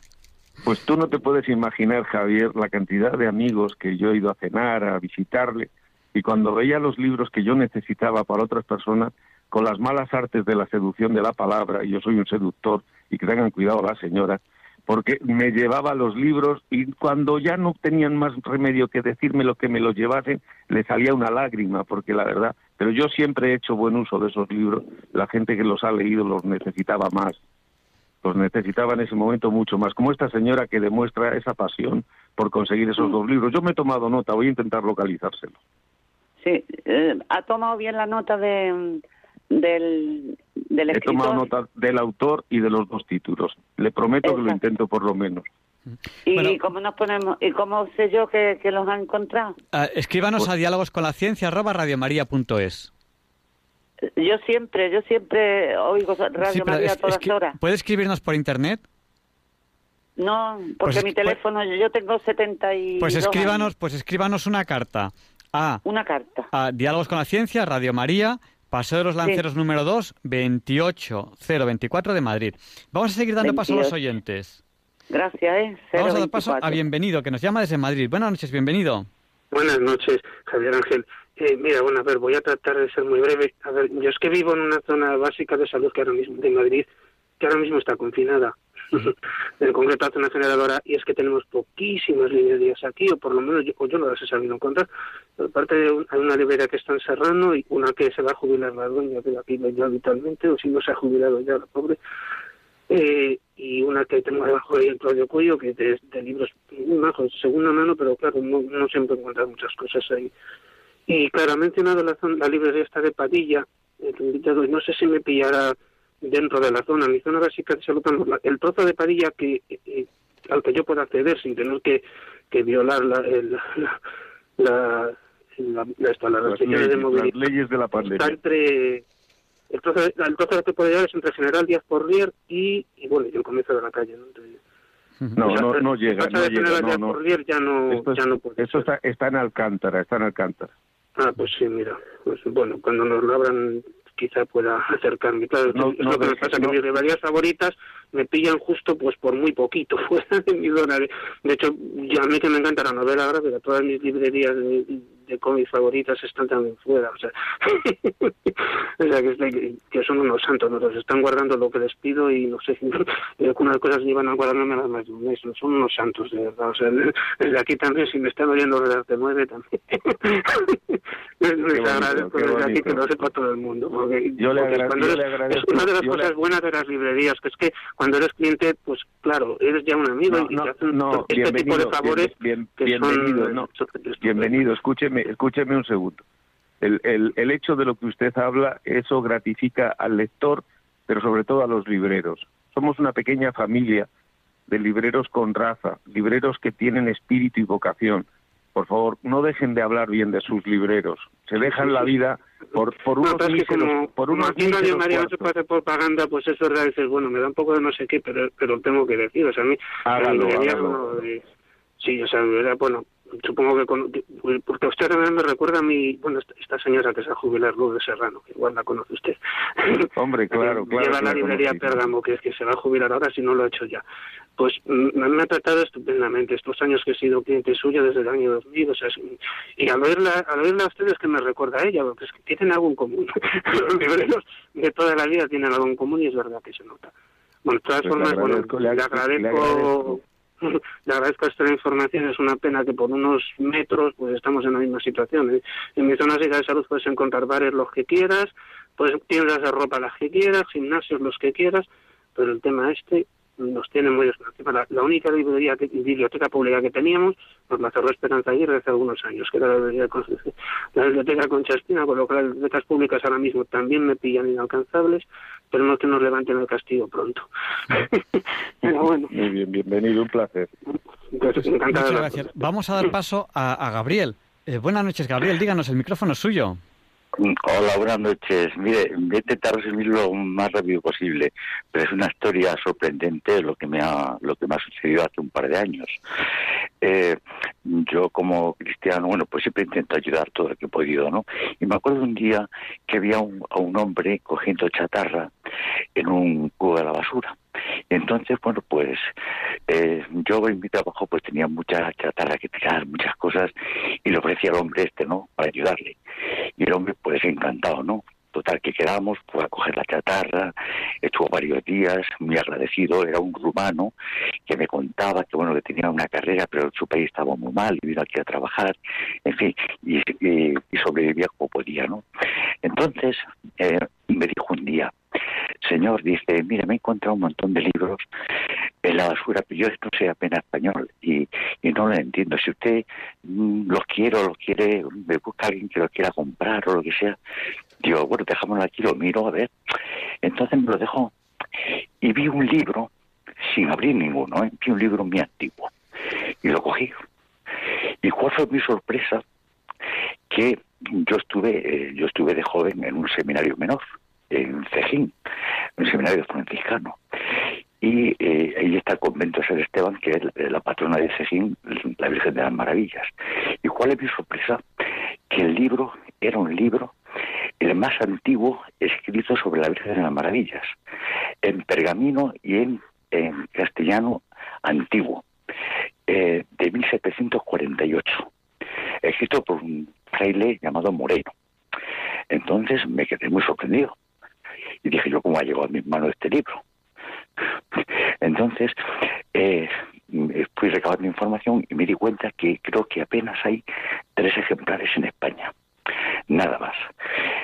Pues tú no te puedes imaginar, Javier, la cantidad de amigos que yo he ido a cenar, a visitarle, y cuando veía los libros que yo necesitaba para otras personas, con las malas artes de la seducción de la palabra, y yo soy un seductor, y que tengan cuidado las señoras, porque me llevaba los libros y cuando ya no tenían más remedio que decirme lo que me los llevasen, le salía una lágrima, porque la verdad, pero yo siempre he hecho buen uso de esos libros, la gente que los ha leído los necesitaba más, los necesitaba en ese momento mucho más, como esta señora que demuestra esa pasión por conseguir esos dos libros. Yo me he tomado nota, voy a intentar localizárselo. Sí, eh, ha tomado bien la nota de, del, del He tomado escritor. nota del autor y de los dos títulos. Le prometo que lo intento por lo menos. ¿Y Bueno. cómo nos ponemos? ¿Y cómo sé yo que, que los ha encontrado? Ah, escríbanos a diálogos con la ciencia arroba radiomaria.es. Yo siempre, yo siempre oigo Radio Sí, María es- a todas es que- horas. ¿Puede escribirnos por internet? No, porque Pues mi teléfono, yo tengo 72 Pues escríbanos, años. pues escríbanos una carta a, Una carta. a Diálogos con la Ciencia, Radio María, Paseo de los Lanceros número 2, 28024 de Madrid. Vamos a seguir dando paso a los 28. oyentes. Gracias, ¿eh? Vamos a dar paso a 024. Bienvenido, que nos llama desde Madrid. Buenas noches, bienvenido. Buenas noches, Javier Ángel. Eh, mira, bueno, a ver, voy a tratar de ser muy breve. A ver, yo es que vivo en una zona básica de salud que ahora mismo de Madrid, que ahora mismo está confinada. en concreto, la zona generadora, y es que tenemos poquísimas librerías aquí, o por lo menos yo, o yo no las he sabido encontrar. Aparte, de un- hay una librería que está en Serrano y una que se va a jubilar la dueña, que aquí ya habitualmente, o si no se ha jubilado ya la pobre. Eh, y una que tengo debajo ahí en Claudio Cuello, que es de, de libros de segunda mano, pero claro, no, no siempre encuentras muchas cosas ahí. Y claro, ha mencionado la, zona- la librería esta de Padilla, eh, que invitado, y no sé si me pillará dentro de la zona, mi zona básica de la- el trozo de Padilla que eh, al que yo pueda acceder sin tener que, que violar la, el- la, la, la, las Las restricciones de leyes, movilidad las leyes de la está pandemia. entre el trozo, de- el trozo que puede llegar es entre General Díaz Porlier y, y bueno y el comienzo de la calle ¿no? No, o sea, no, llega, no de llega, General no, Díaz no. Ya no Esto, es- ya no puede esto está, está en Alcántara, está en Alcántara. Ah pues sí mira pues bueno cuando nos lo abran quizá pueda acercarme claro No, es no lo que me pasa no. que mis librerías favoritas me pillan justo pues por muy poquito fuera de mi zona de, de hecho ya a mí que me encanta la novela gráfica todas mis librerías de, de cómics favoritas están también fuera o sea. O sea que, que son unos santos nos los están guardando lo que les pido y no sé algunas cosas llevan a guardarme las más de un mes son unos santos de verdad o sea desde aquí también si me están oyendo desde Arte 9 también. Les, bonito, agradezco desde aquí que lo sepa todo el mundo porque, Yo le porque agra- cuando yo eres- le agradezco- es una de las le- cosas buenas de las librerías que es que cuando eres cliente pues claro eres ya un amigo No, y no, te hacen no, este tipo bienvenido, de favores bien- que bienvenido, son, no. Bienvenido, escúcheme, escúcheme un segundo. El, el, el hecho de lo que usted habla, eso gratifica al lector, pero sobre todo a los libreros. Somos una pequeña familia de libreros con raza, libreros que tienen espíritu y vocación. Por favor, no dejen de hablar bien de sus libreros. Se dejan la vida por, por No, unos pero es que como, por como unos aquí en Radio María no se propaganda, pues es verdad, dices, bueno, me da un poco de no sé qué, pero, pero tengo que decir, o sea, a mí, Hágalo, no, sí, o sea, era, bueno, supongo que, con- porque usted me recuerda a mi, bueno, esta, señora que se va a jubilar luego de Serrano, que igual la conoce usted. Hombre, claro, claro. Lleva la librería conocí. Pérgamo, que es que se va a jubilar ahora si no lo ha hecho ya. Pues mm, me ha tratado estupendamente estos años que he sido cliente suya desde el año 2000, o sea, es- y al oírla, al oírla a ustedes que me recuerda a ella, porque es que tienen algo en común. Los libreros de toda la vida tienen algo en común y es verdad que se nota. Bueno, de todas Pues formas, bueno, agradezco, le le agradezco, le agradezco, le agradezco esta información. Es una pena que por unos metros pues estamos en la misma situación. ¿eh? En mi zona de salud puedes encontrar bares los que quieras, pues tiendas de ropa las que quieras, gimnasios los que quieras, pero el tema este nos tiene muy. La, la única librería que- biblioteca pública que teníamos nos la cerró Esperanza Aguirre hace algunos años, que era la biblioteca, Con- la biblioteca Concha Espina, con lo que las bibliotecas públicas ahora mismo también me pillan inalcanzables, pero no que nos levanten el castigo pronto. pero bueno, Muy bien, bienvenido, un placer. pues. Muchas gracias. Vamos a dar paso a, a Gabriel. Eh, buenas noches, Gabriel. Díganos, el micrófono es suyo. Hola, buenas noches. Mire, voy a intentar resumirlo lo más rápido posible, pero es una historia sorprendente lo que me ha, lo que me ha sucedido hace un par de años. Eh, yo como cristiano, bueno, pues siempre intento ayudar todo lo que he podido, ¿no? Y me acuerdo un día que había un, a un hombre cogiendo chatarra en un cubo de la basura. Y entonces, bueno, pues eh, yo en mi trabajo pues tenía mucha chatarra que tirar, muchas cosas, y le ofrecía al hombre este, ¿no? Para ayudarle. Y el hombre, pues encantado, ¿no? Total, que quedamos, fue a coger la chatarra, estuvo varios días, muy agradecido, era un rumano que me contaba que bueno que tenía una carrera, pero su país estaba muy mal y vino aquí a trabajar, en fin, y, sobrevivía como podía, ¿no? Entonces, eh, me dijo un día, señor, dice, mira, me he encontrado un montón de libros en la basura, pero yo no sé apenas español y, no lo entiendo. Si usted mm, los quiere o los quiere, me busca alguien que los quiera comprar o lo que sea, digo, bueno, dejámoslo aquí, lo miro, a ver. Entonces me lo dejó y vi un libro, sin abrir ninguno, ¿eh? vi un libro muy antiguo y lo cogí. ¿Y cuál fue mi sorpresa? Que yo estuve, eh, yo estuve de joven en un seminario menor en Cejín, un seminario franciscano. Y eh, ahí está el convento de San Esteban, que es la patrona de Cejín, la Virgen de las Maravillas. ¿Y cuál es mi sorpresa? Que el libro era un libro, el más antiguo, escrito sobre la Virgen de las Maravillas, en pergamino y en, castellano antiguo, eh, de 1748, escrito por un fraile llamado Moreno. Entonces me quedé muy sorprendido. Y dije yo, ¿cómo ha llegado a mis manos este libro? Entonces, eh, fui recabando información y me di cuenta que creo que apenas hay tres ejemplares en España. Nada más.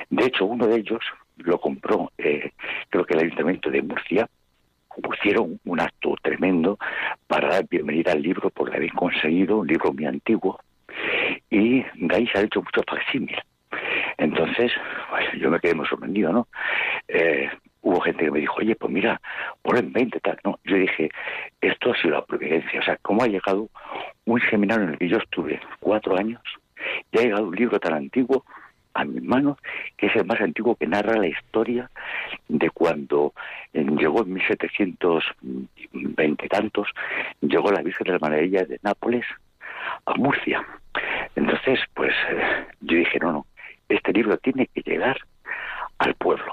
De hecho, uno de ellos lo compró, eh, creo que el Ayuntamiento de Murcia, pusieron un acto tremendo para dar bienvenida al libro por haber conseguido, un libro muy antiguo, y de ahí se ha hecho mucho facsímil. Entonces, yo me quedé muy sorprendido, ¿no? Eh, hubo gente que me dijo, oye, pues mira, ponen 20 tal. No, yo dije, esto ha sido la providencia. O sea, ¿cómo ha llegado un seminario en el que yo estuve cuatro años y ha llegado un libro tan antiguo a mis manos, que es el más antiguo que narra la historia de cuando llegó en 1720 y tantos, llegó la Virgen de la Maravilla de Nápoles a Murcia. Entonces, pues eh, yo dije, no, no, este libro tiene que llegar al pueblo.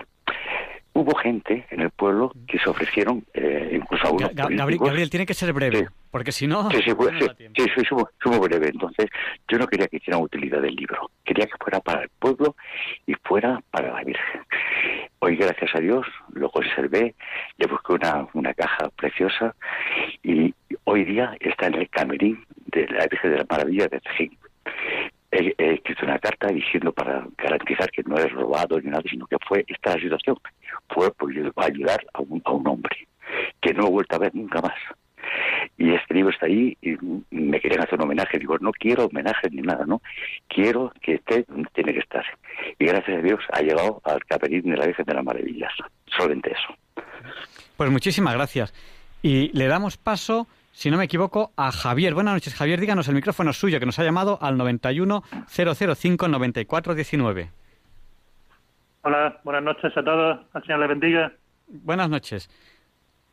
Hubo gente en el pueblo que se ofrecieron, eh, incluso a unos Gabriel, tiene que ser breve, porque si no... Sí, sí, sí, sí, soy, muy breve. Entonces, yo no quería que hicieran utilidad del libro. Quería que fuera para el pueblo y fuera para la Virgen. Hoy, gracias a Dios, lo conservé, le busqué una, una caja preciosa y hoy día está en el camerín de la Virgen de la Maravilla de Tejín he, escrito una carta diciendo para garantizar que no he robado ni nada, sino que fue esta la situación, fue por ayudar a un, a un hombre que no he vuelto a ver nunca más. Y este libro está ahí y me querían hacer un homenaje. Digo, no quiero homenaje ni nada, ¿no? Quiero que esté tiene que estar. Y gracias a Dios ha llegado al caperín de la Virgen de las Maravillas. Solamente eso. Pues muchísimas gracias. Y le damos paso si no me equivoco, a Javier. Buenas noches, Javier. Díganos, el micrófono suyo, que nos ha llamado al 91-005-9419. Hola, buenas noches a todos. Al Señor le bendiga. Buenas noches.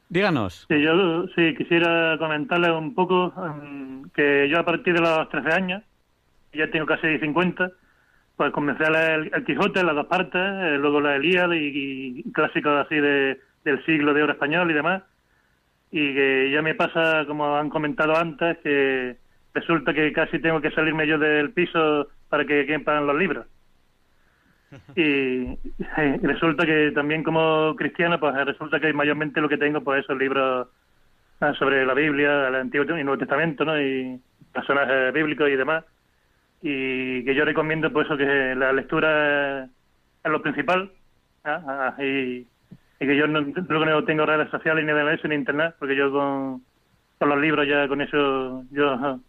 Díganos. Sí, yo sí quisiera comentarle un poco um, que yo a partir de los 13 años, ya tengo casi 50, pues comencé a leer el, Quijote, las dos partes, eh, luego la Elíada y, y, clásicos así de, del siglo de oro español y demás y que ya me pasa, como han comentado antes, que resulta que casi tengo que salirme yo del piso para que quepan los libros. Y, resulta que también como cristiano, pues resulta que mayormente lo que tengo, pues esos libros ah, sobre la Biblia, el Antiguo y Nuevo Testamento, ¿no? Y personajes bíblicos y demás. Y que yo recomiendo, pues eso, que la lectura es lo principal. ¿ah? Ah, y y que yo no, no tengo redes sociales ni de eso ni internet, porque yo con, con los libros ya con eso, yo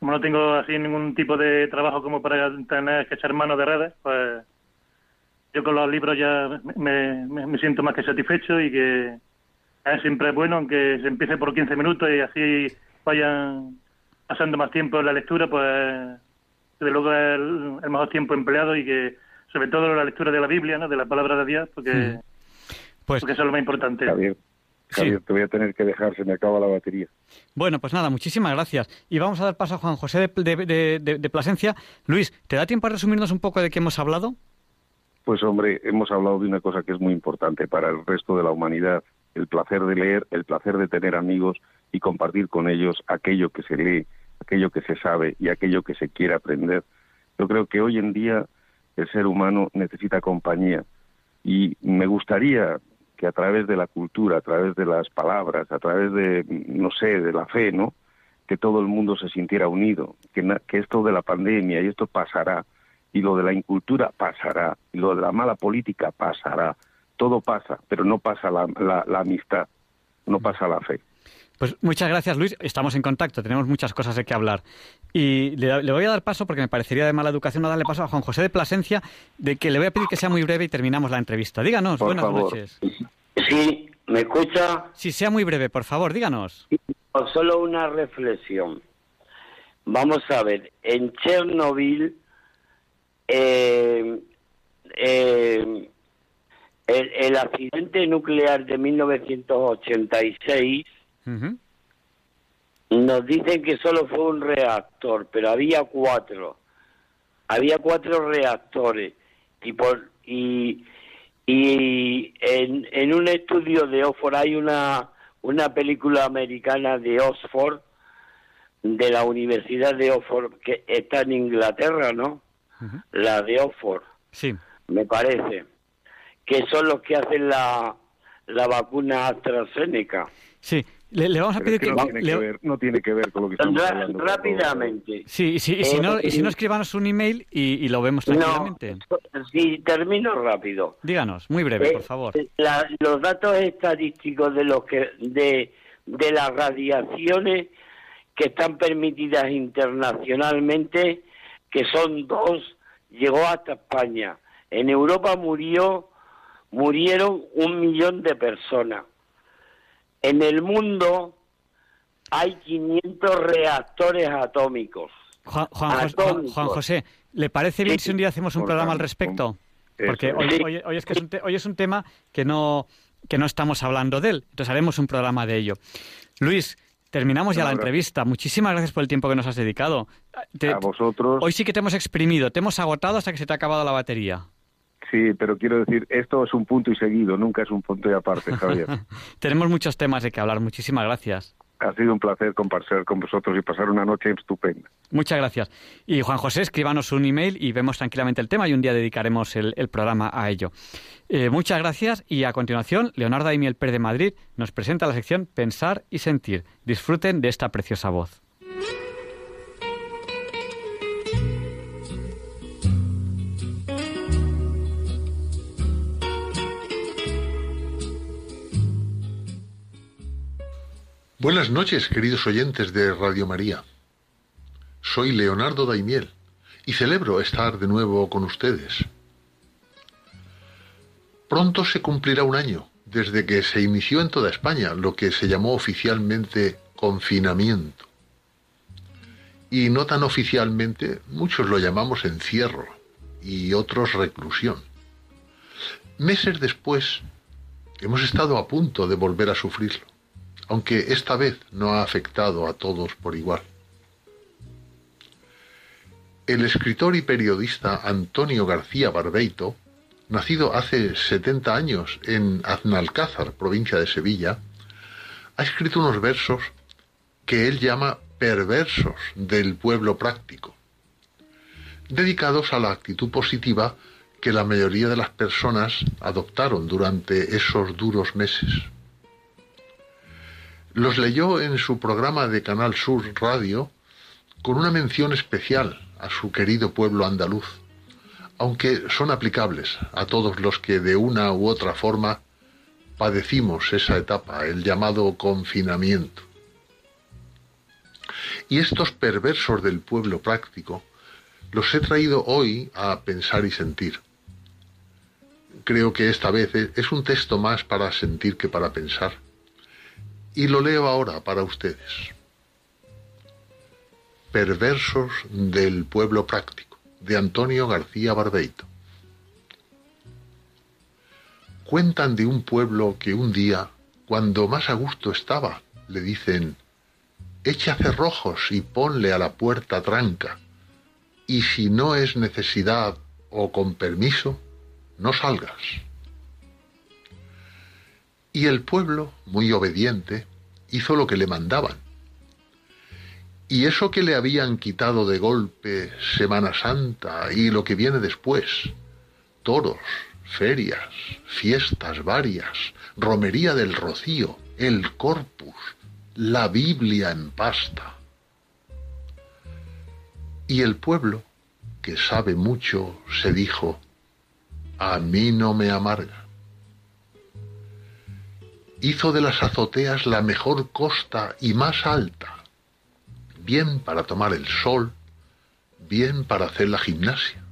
como no tengo así ningún tipo de trabajo como para tener que echar mano de redes, pues yo con los libros ya me, me, siento más que satisfecho y que es siempre bueno, aunque se empiece por 15 minutos y así vayan pasando más tiempo en la lectura, pues desde luego es el, mejor tiempo empleado y que sobre todo la lectura de la Biblia, ¿no? de la palabra de Dios, porque... Pues, Porque eso es lo más importante. Javier, te voy a tener que dejar, se me acaba la batería. Bueno, pues nada, muchísimas gracias. Y vamos a dar paso a Juan José de, Plasencia. Luis, ¿te da tiempo a resumirnos un poco de qué hemos hablado? Pues hombre, hemos hablado de una cosa que es muy importante para el resto de la humanidad, el placer de leer, el placer de tener amigos y compartir con ellos aquello que se lee, aquello que se sabe y aquello que se quiere aprender. Yo creo que hoy en día el ser humano necesita compañía, Y me gustaría que a través de la cultura, a través de las palabras, a través de, no sé, de la fe, ¿no? Que todo el mundo se sintiera unido, que, que esto de la pandemia y esto pasará, y lo de la incultura pasará, y lo de la mala política pasará. Todo pasa, pero no pasa la, la amistad, no pasa la fe. Pues muchas gracias, Luis. Estamos en contacto, tenemos muchas cosas de qué hablar. Y le, voy a dar paso, porque me parecería de mala educación no darle paso a Juan José de Plasencia, de que le voy a pedir que sea muy breve y terminamos la entrevista. Díganos, buenas noches. Sí, ¿me escucha? Sí, sea muy breve, por favor, díganos. Solo una reflexión. Vamos a ver, en Chernobyl, eh, eh, el, el accidente nuclear de 1986 nos dicen que solo fue un reactor, pero había cuatro. Había cuatro reactores. Y, por, y, y en, en un estudio de Oxford hay una, una película americana de Oxford, de la Universidad de Oxford, que está en Inglaterra, ¿no? La de Oxford. Sí. Me parece. Que son los que hacen la, la vacuna AstraZeneca. Sí, le, vamos a pedir que... No, tiene que ver, no tiene que ver con lo que estamos hablando. Rápidamente. Sí, sí y, si eh, no, y si no, escribanos un email y, lo vemos tranquilamente. No, sí, termino rápido. Díganos, muy breve, por favor. Eh, los datos estadísticos de, los que, de, de las radiaciones que están permitidas internacionalmente, que son dos, llegó hasta España. En Europa murió, murieron un millón de personas en el mundo hay 500 reactores atómicos. Juan, José, ¿le parece bien si un día hacemos un programa al respecto? Porque hoy, es que hoy es un tema que no, que no estamos hablando de él. Entonces haremos un programa de ello. Luis, terminamos ya la entrevista. Muchísimas gracias por el tiempo que nos has dedicado. a vosotros. Hoy sí que te hemos exprimido, te hemos agotado hasta que se te ha acabado la batería. Sí, pero quiero decir, esto es un punto y seguido, nunca es un punto y aparte, Javier. Tenemos muchos temas de que hablar. Muchísimas gracias. Ha sido un placer compartir con vosotros y pasar una noche estupenda. Muchas gracias. Y Juan José, escríbanos un email y vemos tranquilamente el tema y un día dedicaremos el, programa a ello. Eh, muchas gracias y a continuación, Leonardo Aimiel Pérez de Madrid nos presenta la sección Pensar y Sentir. Disfruten de esta preciosa voz. Buenas noches, queridos oyentes de Radio María. Soy Leonardo Daimiel y celebro estar de nuevo con ustedes. Pronto se cumplirá un año desde que se inició en toda España lo que se llamó oficialmente confinamiento. Y no tan oficialmente, muchos lo llamamos encierro y otros reclusión. Meses después, hemos estado a punto de volver a sufrirlo aunque esta vez no ha afectado a todos por igual. El escritor y periodista Antonio García Barbeito, nacido hace 70 años en Aznalcázar, provincia de Sevilla, ha escrito unos versos que él llama perversos del pueblo práctico, dedicados a la actitud positiva que la mayoría de las personas adoptaron durante esos duros meses. Los leyó en su programa de Canal Sur Radio con una mención especial a su querido pueblo andaluz, aunque son aplicables a todos los que de una u otra forma padecimos esa etapa, el llamado confinamiento. Y estos perversos del pueblo práctico los he traído hoy a pensar y sentir. Creo que esta vez es un texto más para sentir que para pensar y lo leo ahora para ustedes. Perversos del pueblo práctico, de Antonio García Barbeito. Cuentan de un pueblo que un día, cuando más a gusto estaba, le dicen, echa cerrojos y ponle a la puerta tranca, y si no es necesidad o con permiso, no salgas. Y el pueblo, muy obediente, hizo lo que le mandaban. Y eso que le habían quitado de golpe Semana Santa y lo que viene después, toros, ferias, fiestas varias, romería del rocío, el corpus, la Biblia en pasta. Y el pueblo, que sabe mucho, se dijo, a mí no me amarga. Hizo de las azoteas la mejor costa y más alta, bien para tomar el sol, bien para hacer la gimnasia.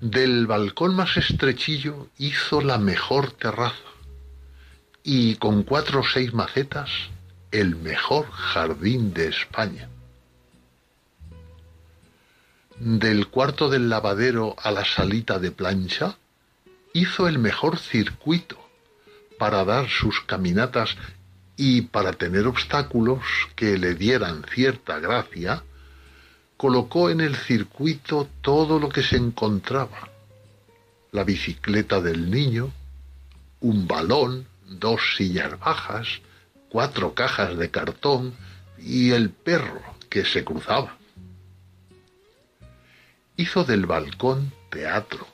Del balcón más estrechillo hizo la mejor terraza y con cuatro o seis macetas el mejor jardín de España. Del cuarto del lavadero a la salita de plancha hizo el mejor circuito para dar sus caminatas y para tener obstáculos que le dieran cierta gracia, colocó en el circuito todo lo que se encontraba. La bicicleta del niño, un balón, dos sillas bajas, cuatro cajas de cartón y el perro que se cruzaba. Hizo del balcón teatro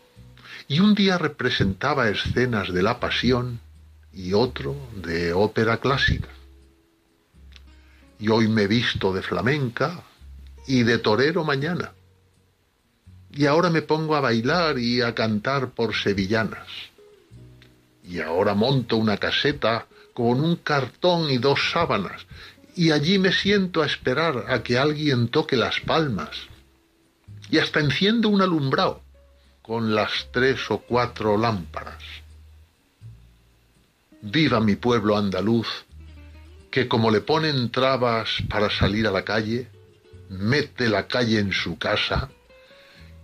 y un día representaba escenas de la pasión y otro de ópera clásica. Y hoy me visto de flamenca y de torero mañana. Y ahora me pongo a bailar y a cantar por sevillanas. Y ahora monto una caseta con un cartón y dos sábanas, y allí me siento a esperar a que alguien toque las palmas. Y hasta enciendo un alumbrado con las tres o cuatro lámparas. Viva mi pueblo andaluz, que como le ponen trabas para salir a la calle, mete la calle en su casa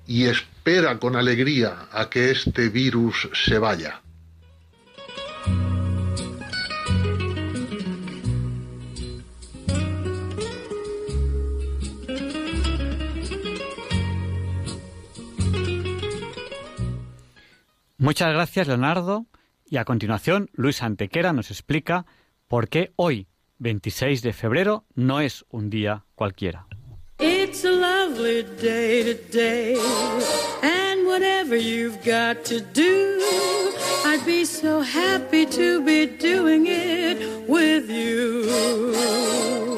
y espera con alegría a que este virus se vaya. Muchas gracias, Leonardo. Y a continuación, Luis Antequera nos explica por qué hoy, 26 de febrero, no es un día cualquiera. It's a lovely day today, and whatever you've got to do, I'd be so happy to be doing it with you.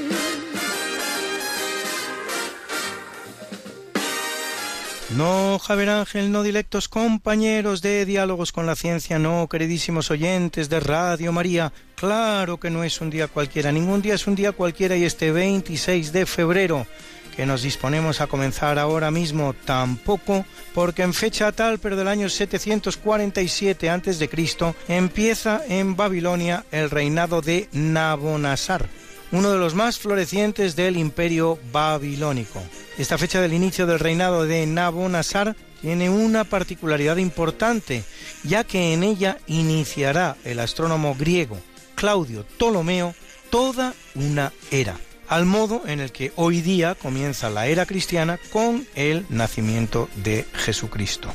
No, Javier Ángel, no directos compañeros de Diálogos con la Ciencia, no, queridísimos oyentes de Radio María, claro que no es un día cualquiera, ningún día es un día cualquiera y este 26 de febrero que nos disponemos a comenzar ahora mismo tampoco, porque en fecha tal, pero del año 747 a.C., empieza en Babilonia el reinado de Nabonasar, uno de los más florecientes del imperio babilónico. Esta fecha del inicio del reinado de Nabonasar tiene una particularidad importante, ya que en ella iniciará el astrónomo griego Claudio Ptolomeo toda una era al modo en el que hoy día comienza la era cristiana con el nacimiento de Jesucristo.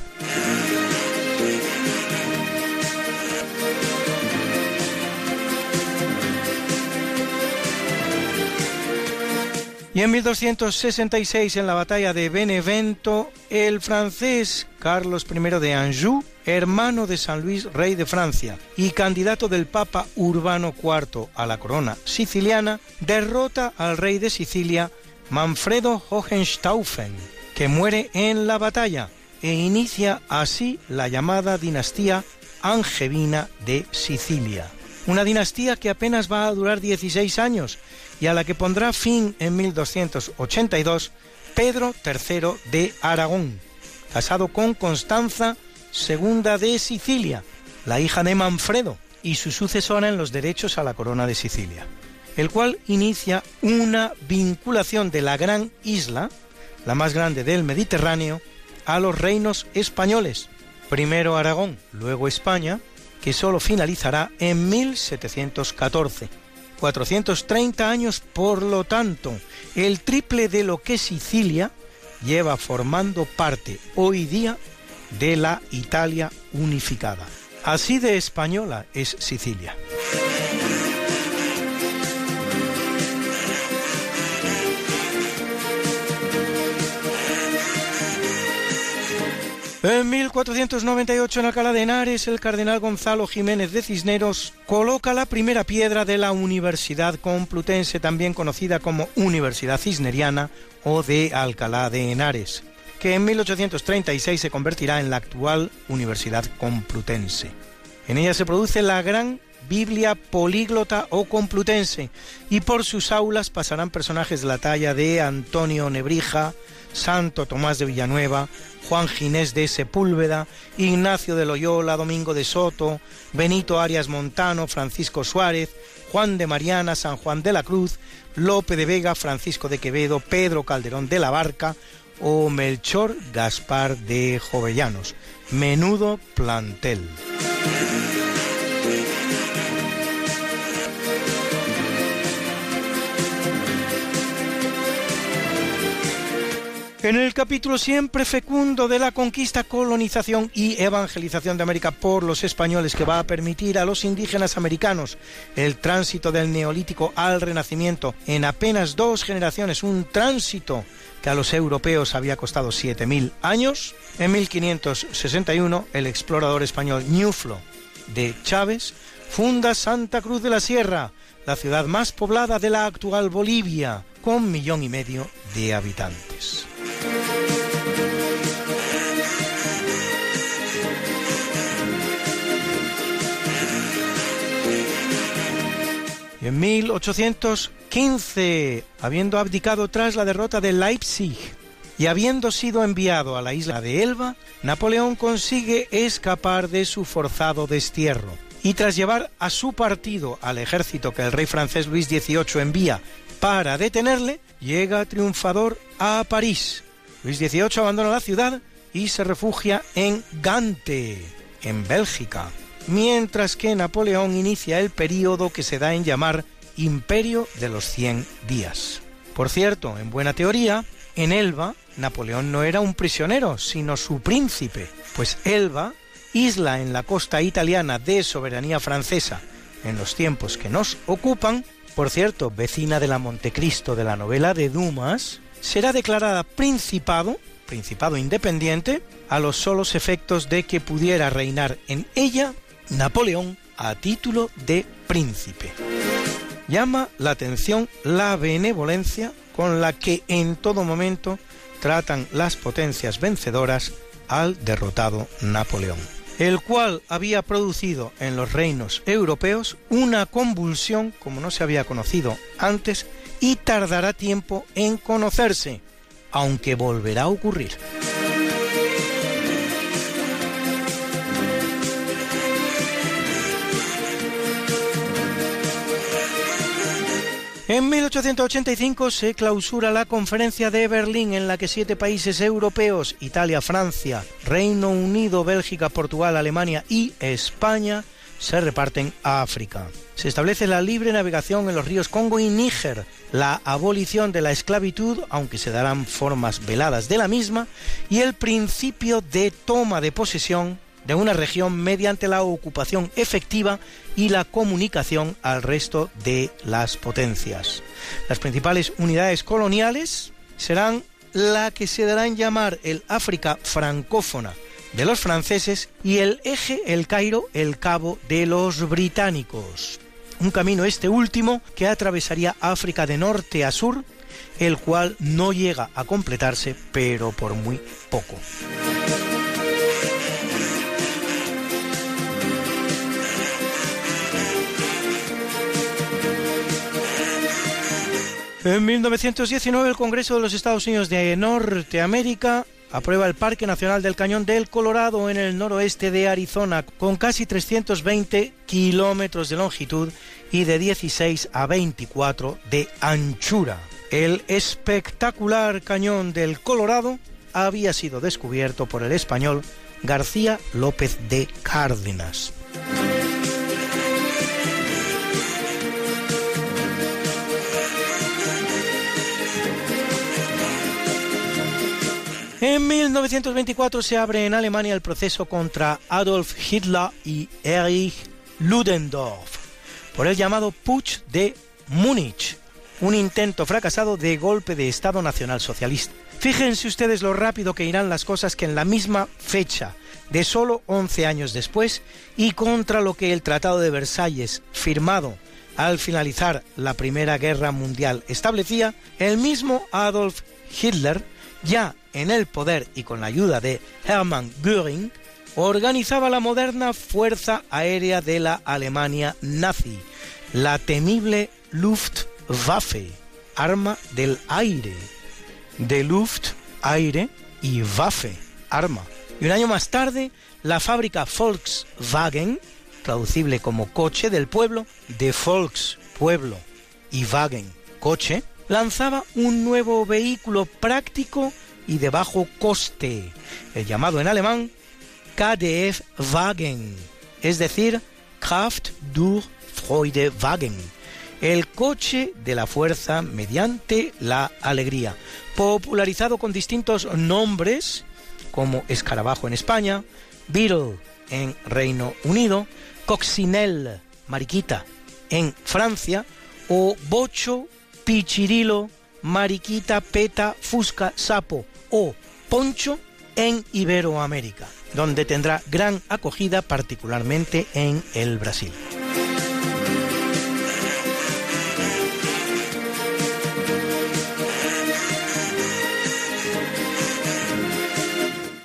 Y en 1266, en la batalla de Benevento, el francés Carlos I de Anjou, hermano de San Luis, rey de Francia, y candidato del Papa Urbano IV a la corona siciliana, derrota al rey de Sicilia, Manfredo Hohenstaufen, que muere en la batalla e inicia así la llamada dinastía angevina de Sicilia. Una dinastía que apenas va a durar 16 años y a la que pondrá fin en 1282 Pedro III de Aragón, casado con Constanza II de Sicilia, la hija de Manfredo y su sucesora en los derechos a la corona de Sicilia, el cual inicia una vinculación de la gran isla, la más grande del Mediterráneo, a los reinos españoles, primero Aragón, luego España, que solo finalizará en 1714 1430 años, por lo tanto, el triple de lo que Sicilia lleva formando parte hoy día de la Italia unificada. Así de española es Sicilia. En 1498 en Alcalá de Henares, el cardenal Gonzalo Jiménez de Cisneros coloca la primera piedra de la Universidad Complutense, también conocida como Universidad Cisneriana o de Alcalá de Henares, que en 1836 se convertirá en la actual Universidad Complutense. En ella se produce la gran Biblia políglota o complutense y por sus aulas pasarán personajes de la talla de Antonio Nebrija, Santo Tomás de Villanueva, Juan Ginés de Sepúlveda, Ignacio de Loyola, Domingo de Soto, Benito Arias Montano, Francisco Suárez, Juan de Mariana, San Juan de la Cruz, Lope de Vega, Francisco de Quevedo, Pedro Calderón de la Barca o Melchor Gaspar de Jovellanos. Menudo plantel. En el capítulo siempre fecundo de la conquista, colonización y evangelización de América por los españoles que va a permitir a los indígenas americanos el tránsito del neolítico al renacimiento en apenas dos generaciones, un tránsito que a los europeos había costado 7.000 años, en 1561 el explorador español Ñuflo de Chávez funda Santa Cruz de la Sierra, la ciudad más poblada de la actual Bolivia, con millón y medio de habitantes. En 1815, habiendo abdicado tras la derrota de Leipzig y habiendo sido enviado a la isla de Elba, Napoleón consigue escapar de su forzado destierro. Y tras llevar a su partido al ejército que el rey francés Luis XVIII envía para detenerle, llega triunfador a París. Luis XVIII abandona la ciudad y se refugia en Gante, en Bélgica, mientras que Napoleón inicia el período que se da en llamar Imperio de los Cien Días. Por cierto, en buena teoría, en Elba, Napoleón no era un prisionero, sino su príncipe, pues Elba, isla en la costa italiana de soberanía francesa en los tiempos que nos ocupan, por cierto, vecina de la Montecristo de la novela de Dumas, será declarada principado, principado independiente, a los solos efectos de que pudiera reinar en ella Napoleón a título de príncipe. Llama la atención la benevolencia con la que en todo momento tratan las potencias vencedoras al derrotado Napoleón, el cual había producido en los reinos europeos una convulsión como no se había conocido antes y tardará tiempo en conocerse, aunque volverá a ocurrir. En 1885 se clausura la conferencia de Berlín en la que siete países europeos, Italia, Francia, Reino Unido, Bélgica, Portugal, Alemania y España, se reparten a África. Se establece la libre navegación en los ríos Congo y Níger, la abolición de la esclavitud, aunque se darán formas veladas de la misma, y el principio de toma de posesión de una región mediante la ocupación efectiva y la comunicación al resto de las potencias. Las principales unidades coloniales serán la que se dará en llamar el África francófona de los franceses y el eje El Cairo, el Cabo de los británicos. Un camino este último que atravesaría África de norte a sur, el cual no llega a completarse, pero por muy poco. En 1919 el Congreso de los Estados Unidos de Norteamérica aprueba el Parque Nacional del Cañón del Colorado en el noroeste de Arizona, con casi 320 kilómetros de longitud y de 16 a 24 de anchura. El espectacular Cañón del Colorado había sido descubierto por el español García López de Cárdenas. En 1924 se abre en Alemania el proceso contra Adolf Hitler y Erich Ludendorff por el llamado Putsch de Múnich, un intento fracasado de golpe de Estado nacional socialista. Fíjense ustedes lo rápido que irán las cosas que en la misma fecha de solo 11 años después y contra lo que el Tratado de Versalles, firmado al finalizar la Primera Guerra Mundial, establecía, el mismo Adolf Hitler, ya en el poder y con la ayuda de Hermann Göring, organizaba la moderna Fuerza Aérea de la Alemania nazi, la temible Luftwaffe, arma del aire, de Luft, aire, y Waffe, arma. Y un año más tarde, la fábrica Volkswagen, traducible como coche del pueblo, de Volks, pueblo, y Wagen, coche, lanzaba un nuevo vehículo práctico y de bajo coste, el llamado en alemán KDF Wagen, es decir, Kraft durch Freude Wagen, el coche de la fuerza mediante la alegría, popularizado con distintos nombres como escarabajo en España, Beetle en Reino Unido, Coccinelle, mariquita, en Francia, o Bocho, Pichirilo, Mariquita, Peta, Fusca, Sapo o Poncho en Iberoamérica, donde tendrá gran acogida particularmente en el Brasil.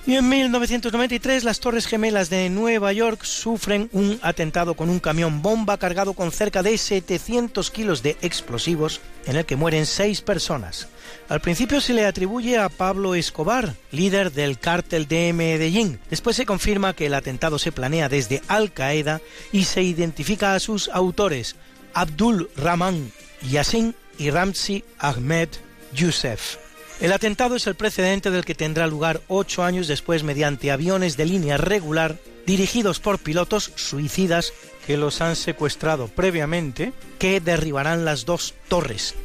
Y en 1993 las Torres Gemelas de Nueva York sufren un atentado con un camión bomba cargado con cerca de 700 kilos de explosivos en el que mueren seis personas. Al principio se le atribuye a Pablo Escobar, líder del cártel de Medellín. Después se confirma que el atentado se planea desde Al Qaeda y se identifica a sus autores, Abdul Rahman Yassin y Ramzi Ahmed Youssef. El atentado es el precedente del que tendrá lugar ocho años después mediante aviones de línea regular dirigidos por pilotos suicidas que los han secuestrado previamente, que derribarán las dos torres,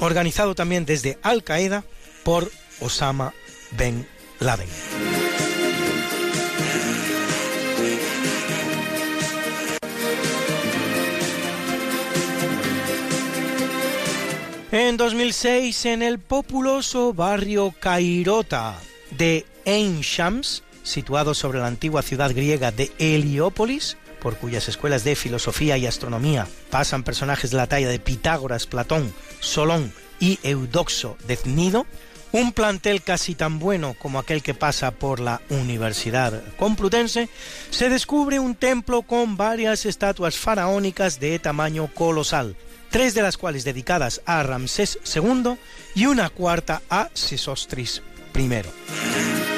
organizado también desde Al Qaeda por Osama Ben Laden. En 2006, en el populoso barrio Cairota de Ain Shams, situado sobre la antigua ciudad griega de Heliópolis, por cuyas escuelas de filosofía y astronomía pasan personajes de la talla de Pitágoras, Platón, Solón y Eudoxo de Cnido, un plantel casi tan bueno como aquel que pasa por la Universidad Complutense, se descubre un templo con varias estatuas faraónicas de tamaño colosal, tres de las cuales dedicadas a Ramsés II y una cuarta a Sesostris I.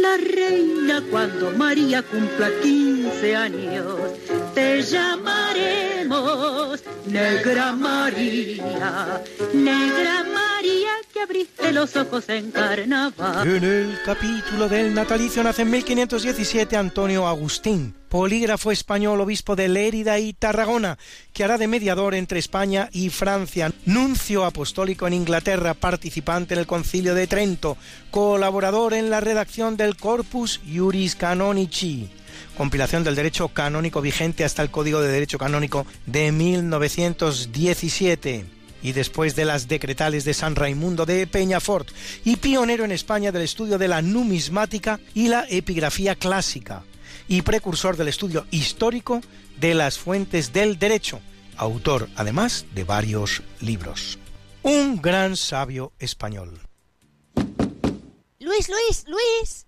la reina cuando María cumpla 15 años. Te llamaremos Negra María, Negra María que abriste los ojos en carnaval. En el capítulo del natalicio nace en 1517 Antonio Agustín, polígrafo español, obispo de Lérida y Tarragona, que hará de mediador entre España y Francia, nuncio apostólico en Inglaterra, participante en el Concilio de Trento, colaborador en la redacción del Corpus Juris Canonici, compilación del derecho canónico vigente hasta el Código de Derecho Canónico de 1917 y después de las decretales de San Raimundo de Peñafort, y pionero en España del estudio de la numismática y la epigrafía clásica, y precursor del estudio histórico de las fuentes del derecho, autor además de varios libros. Un gran sabio español. Luis, Luis, Luis.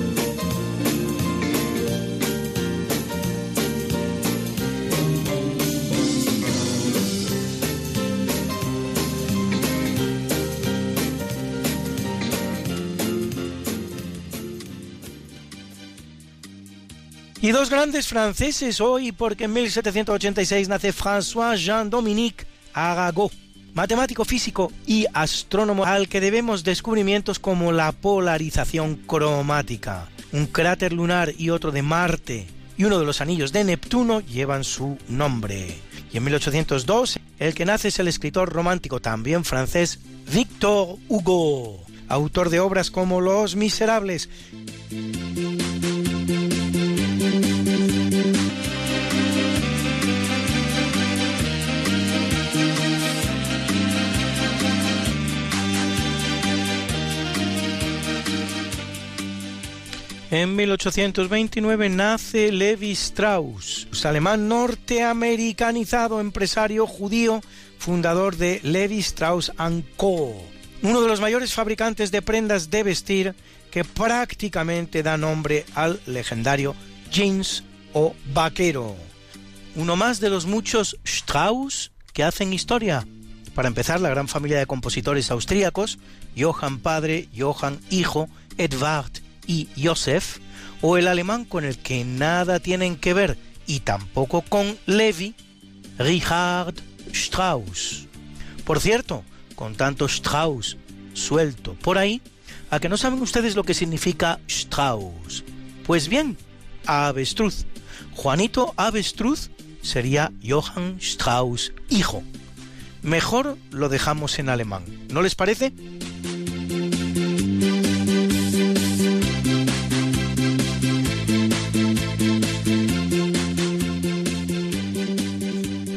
Y dos grandes franceses hoy, porque en 1786 nace François Jean-Dominique Arago, matemático físico y astrónomo al que debemos descubrimientos como la polarización cromática. Un cráter lunar y otro de Marte y uno de los anillos de Neptuno llevan su nombre. Y en 1802, el que nace es el escritor romántico también francés Victor Hugo, autor de obras como Los Miserables, En 1829 nace Levi Strauss, alemán norteamericanizado, empresario judío, fundador de Levi Strauss Co., uno de los mayores fabricantes de prendas de vestir que prácticamente da nombre al legendario jeans o vaquero. Uno más de los muchos Strauss que hacen historia. Para empezar, la gran familia de compositores austríacos, Johann padre, Johann hijo, Edvard y Josef, o el alemán con el que nada tienen que ver y tampoco con Levi, Richard Strauss. Por cierto, con tanto Strauss suelto por ahí, ¿a que no saben ustedes lo que significa Strauss? Pues bien, avestruz. Juanito Avestruz sería Johann Strauss hijo. Mejor lo dejamos en alemán, ¿no les parece?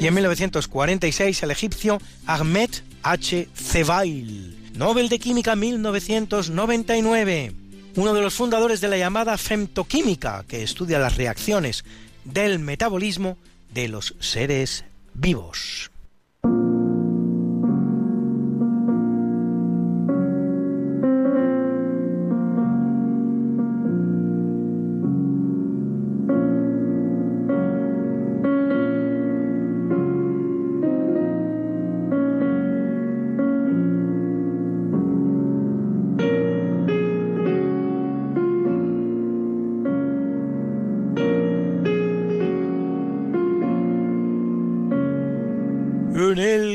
Y en 1946 el egipcio Ahmed H. Zewail, Nobel de Química 1999, uno de los fundadores de la llamada femtoquímica, que estudia las reacciones del metabolismo de los seres vivos.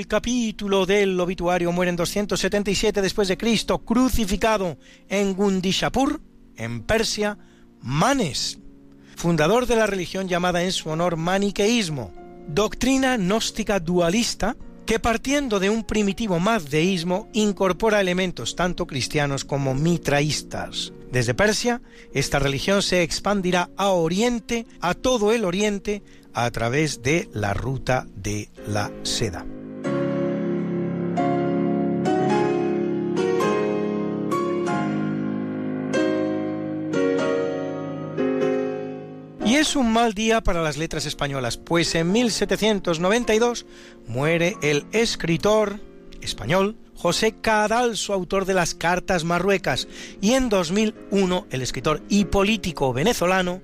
Capítulo del obituario muere en 277 después de Cristo, crucificado en Gundishapur, en Persia, Manes, fundador de la religión llamada en su honor maniqueísmo, doctrina gnóstica dualista que partiendo de un primitivo mazdeísmo incorpora elementos tanto cristianos como mitraístas. Desde Persia, esta religión se expandirá a Oriente, a todo el Oriente, a través de la ruta de la seda. Y es un mal día para las letras españolas, pues en 1792 muere el escritor español José Cadalso, autor de las Cartas Marruecas, y en 2001 el escritor y político venezolano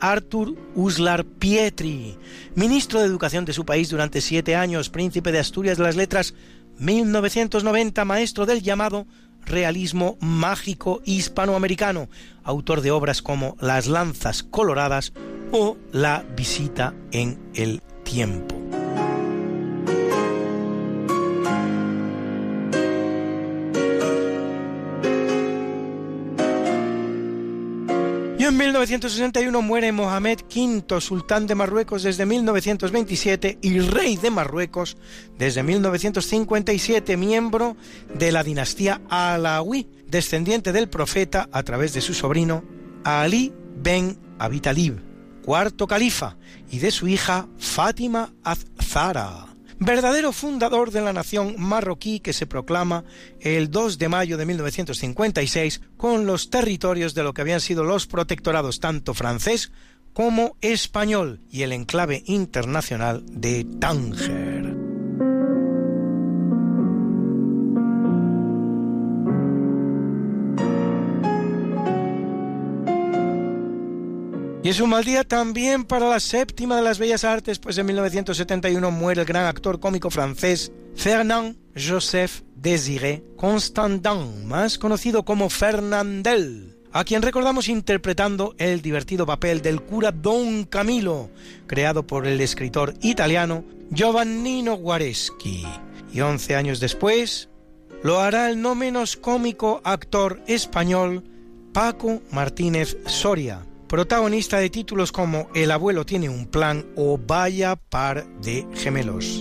Artur Uslar Pietri, ministro de Educación de su país durante siete años, príncipe de Asturias de las Letras, 1990, maestro del llamado realismo mágico hispanoamericano, autor de obras como Las Lanzas Coloradas o La Visita en el Tiempo. 1961 muere Mohamed V, sultán de Marruecos desde 1927 y rey de Marruecos desde 1957, miembro de la dinastía Alawi, descendiente del profeta a través de su sobrino Ali ben Abi Talib, cuarto califa, y de su hija Fátima Az-Zara verdadero fundador de la nación marroquí que se proclama el 2 de mayo de 1956 con los territorios de lo que habían sido los protectorados tanto francés como español y el enclave internacional de Tánger. Y es un mal día también para la séptima de las bellas artes, pues en 1971 muere el gran actor cómico francés Fernand Joseph Désiré Constantin, más conocido como Fernandel, a quien recordamos interpretando el divertido papel del cura Don Camilo, creado por el escritor italiano Giovannino Guareschi. Y once años después lo hará el no menos cómico actor español Paco Martínez Soria protagonista de títulos como El abuelo tiene un plan o Vaya par de gemelos.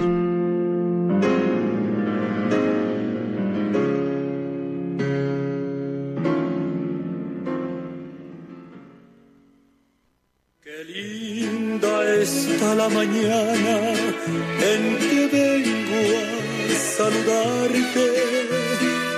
Qué linda está la mañana en que vengo a saludarte.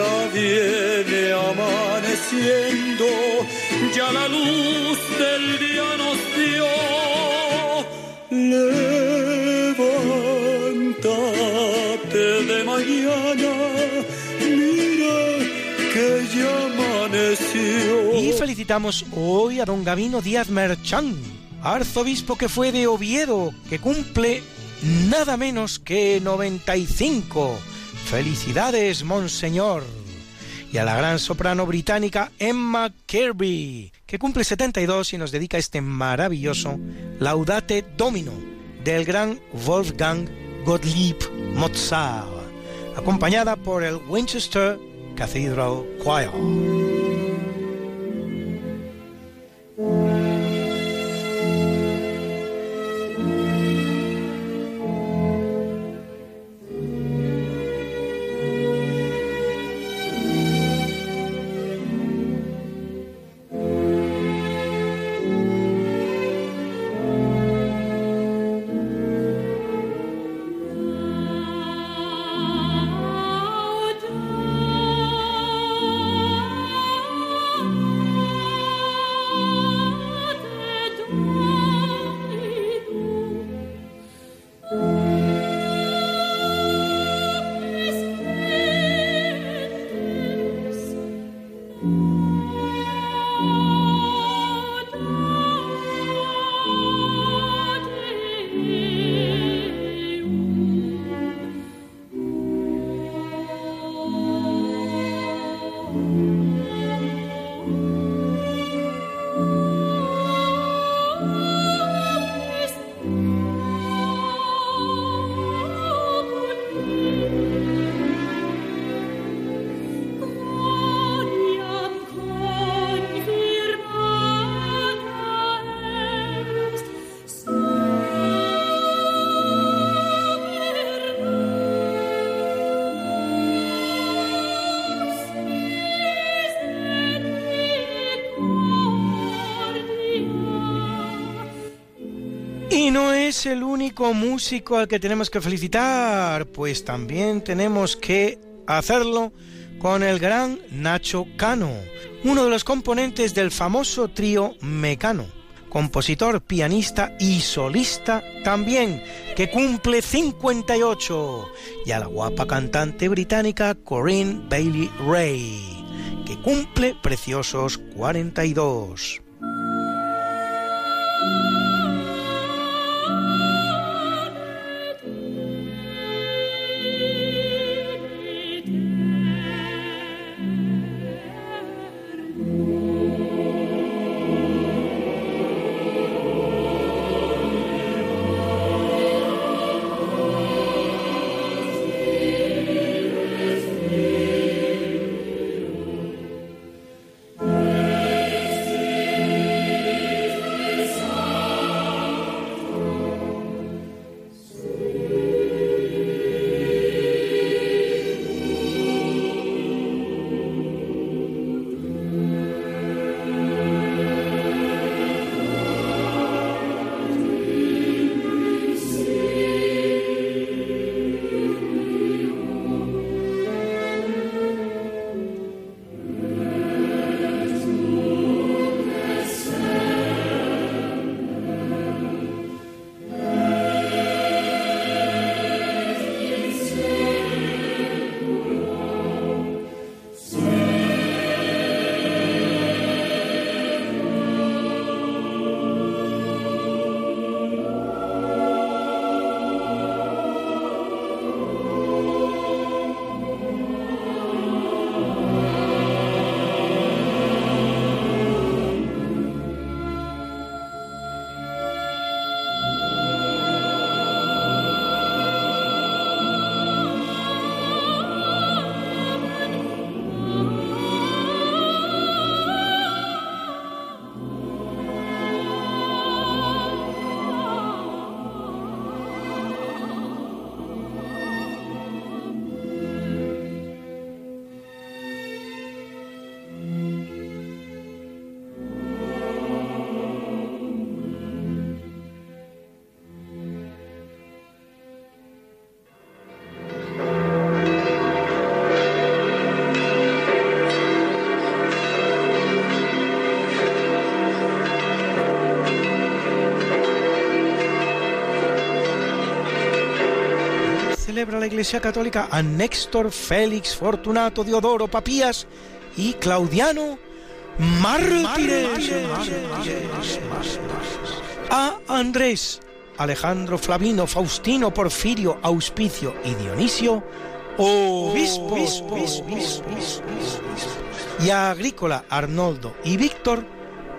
Ya viene amaneciendo ya la luz del día nos dio. Levántate de mañana, mira que ya amaneció. Y felicitamos hoy a don Gavino Díaz Merchán, arzobispo que fue de Oviedo, que cumple nada menos que 95. Felicidades, monseñor y a la gran soprano británica Emma Kirby, que cumple 72 y nos dedica este maravilloso Laudate Domino del gran Wolfgang Gottlieb Mozart, acompañada por el Winchester Cathedral Choir. Es el único músico al que tenemos que felicitar, pues también tenemos que hacerlo con el gran Nacho Cano, uno de los componentes del famoso trío Mecano, compositor, pianista y solista también, que cumple 58, y a la guapa cantante británica Corinne Bailey Ray, que cumple preciosos 42. La Iglesia Católica a Néstor, Félix, Fortunato, Diodoro, Papías y Claudiano mártires. A Andrés, Alejandro, Flavino, Faustino, Porfirio, Auspicio y Dionisio, obispos. Y a Agrícola, Arnoldo y Víctor,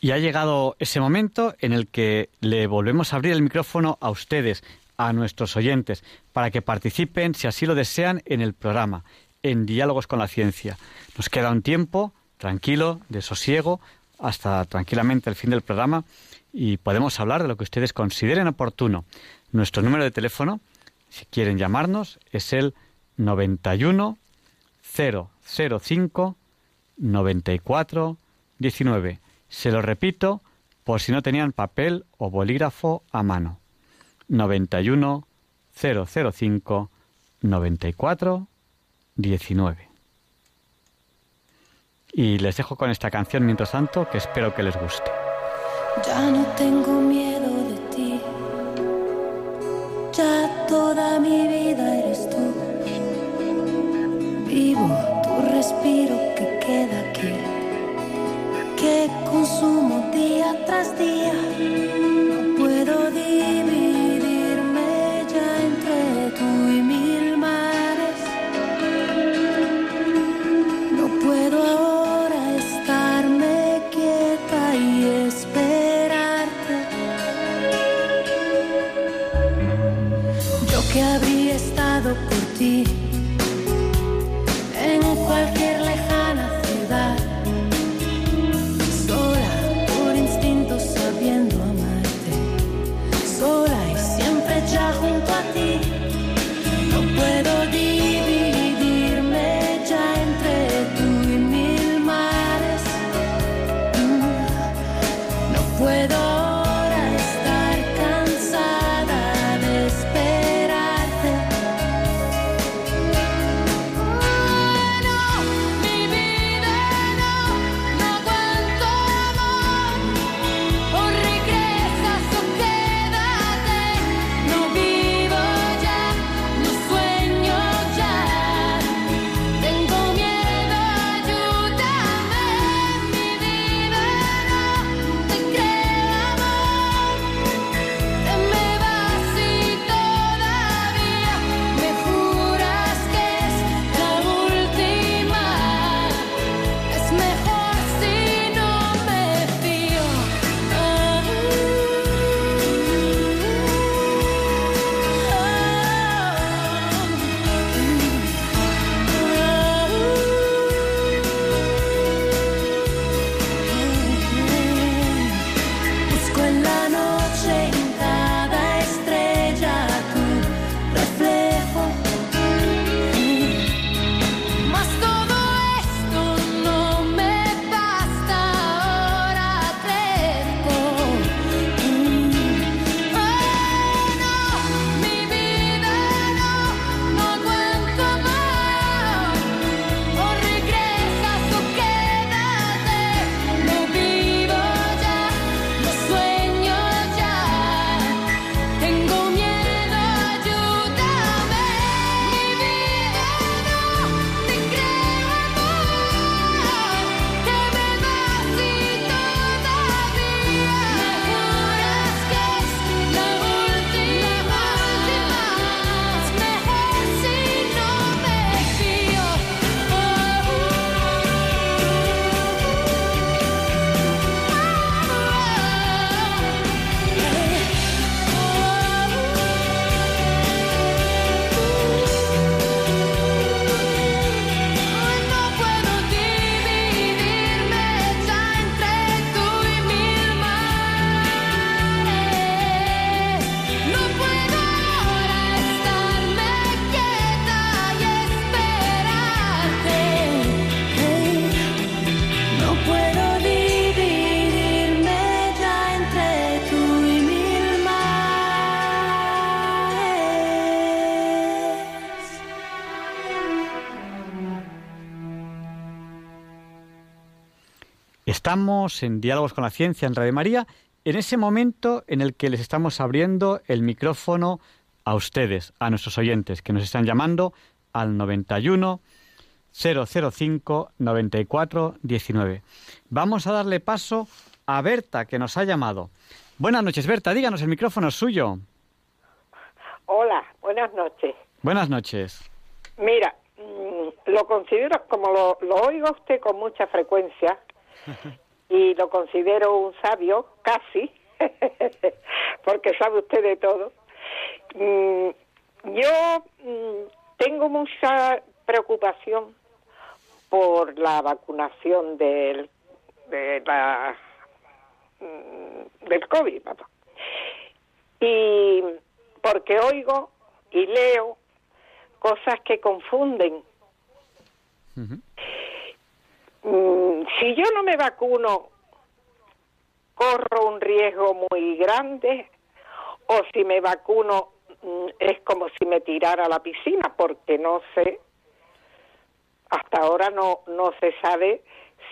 Y ha llegado ese momento en el que le volvemos a abrir el micrófono a ustedes, a nuestros oyentes, para que participen, si así lo desean, en el programa, en Diálogos con la Ciencia. Nos queda un tiempo tranquilo, de sosiego, hasta tranquilamente el fin del programa y podemos hablar de lo que ustedes consideren oportuno. Nuestro número de teléfono, si quieren llamarnos, es el 91 005 94 19. Se lo repito por si no tenían papel o bolígrafo a mano. 91 005 94 19. Y les dejo con esta canción mientras tanto que espero que les guste. Ya no tengo miedo de ti. Ya toda mi vida eres tú. Vivo tu respiro que queda aquí. Que consumo día tras día. No puedo dividirme ya entre tú y mil mares. No puedo ahora estarme quieta y esperarte. Yo que habría estado por ti Estamos en Diálogos con la Ciencia en Radio María, en ese momento en el que les estamos abriendo el micrófono a ustedes, a nuestros oyentes, que nos están llamando al 91 005 94 19. Vamos a darle paso a Berta, que nos ha llamado. Buenas noches, Berta, díganos, el micrófono es suyo. Hola, buenas noches. Buenas noches. Mira, mm, lo considero, como lo, lo oigo a usted con mucha frecuencia, y lo considero un sabio, casi, porque sabe usted de todo. Mm, yo mm, tengo mucha preocupación por la vacunación del, de la, del COVID, papá. Y porque oigo y leo cosas que confunden. Mm, si yo no me vacuno, corro un riesgo muy grande, o si me vacuno mm, es como si me tirara a la piscina, porque no sé, hasta ahora no, no se sabe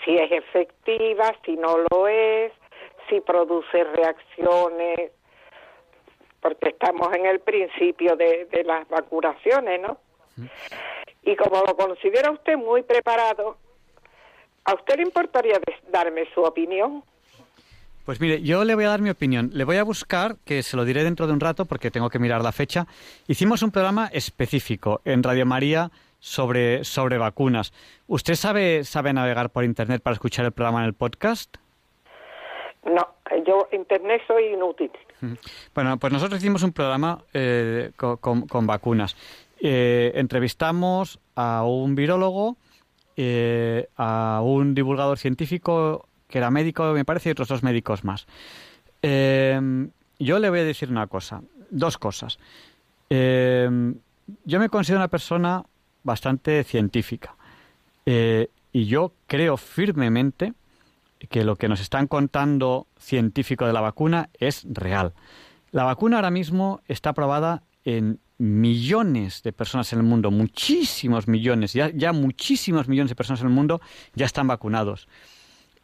si es efectiva, si no lo es, si produce reacciones, porque estamos en el principio de, de las vacunaciones, ¿no? Y como lo considera usted muy preparado, ¿A usted le importaría darme su opinión? Pues mire, yo le voy a dar mi opinión. Le voy a buscar, que se lo diré dentro de un rato porque tengo que mirar la fecha. Hicimos un programa específico en Radio María sobre, sobre vacunas. ¿Usted sabe, sabe navegar por Internet para escuchar el programa en el podcast? No, yo Internet soy inútil. Bueno, pues nosotros hicimos un programa eh, con, vacunas. Eh, entrevistamos a un virólogo eh, a un divulgador científico que era médico, me parece, y otros dos médicos más. Eh, yo le voy a decir una cosa, dos cosas. Eh, yo me considero una persona bastante científica y yo creo firmemente que lo que nos están contando científicos de la vacuna es real. La vacuna ahora mismo está aprobada en millones de personas en el mundo, muchísimos millones, ya, ya muchísimos millones de personas en el mundo ya están vacunados.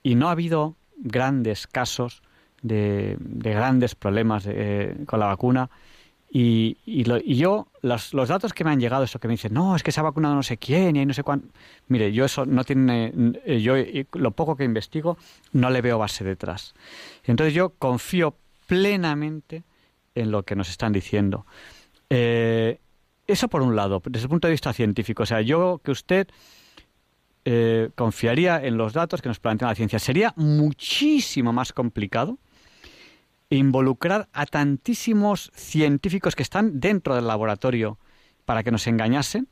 Y no ha habido grandes casos de, grandes problemas eh, con la vacuna. Y, y, yo, los, los, datos que me han llegado, eso que me dicen, no, es que se ha vacunado no sé quién y no sé cuánto. Mire, yo eso no tiene. Yo lo poco que investigo, no le veo base detrás. Entonces yo confío plenamente en lo que nos están diciendo. Eh, eso por un lado, desde el punto de vista científico. O sea, yo que usted eh, confiaría en los datos que nos plantea la ciencia. Sería muchísimo más complicado involucrar a tantísimos científicos que están dentro del laboratorio para que nos engañasen,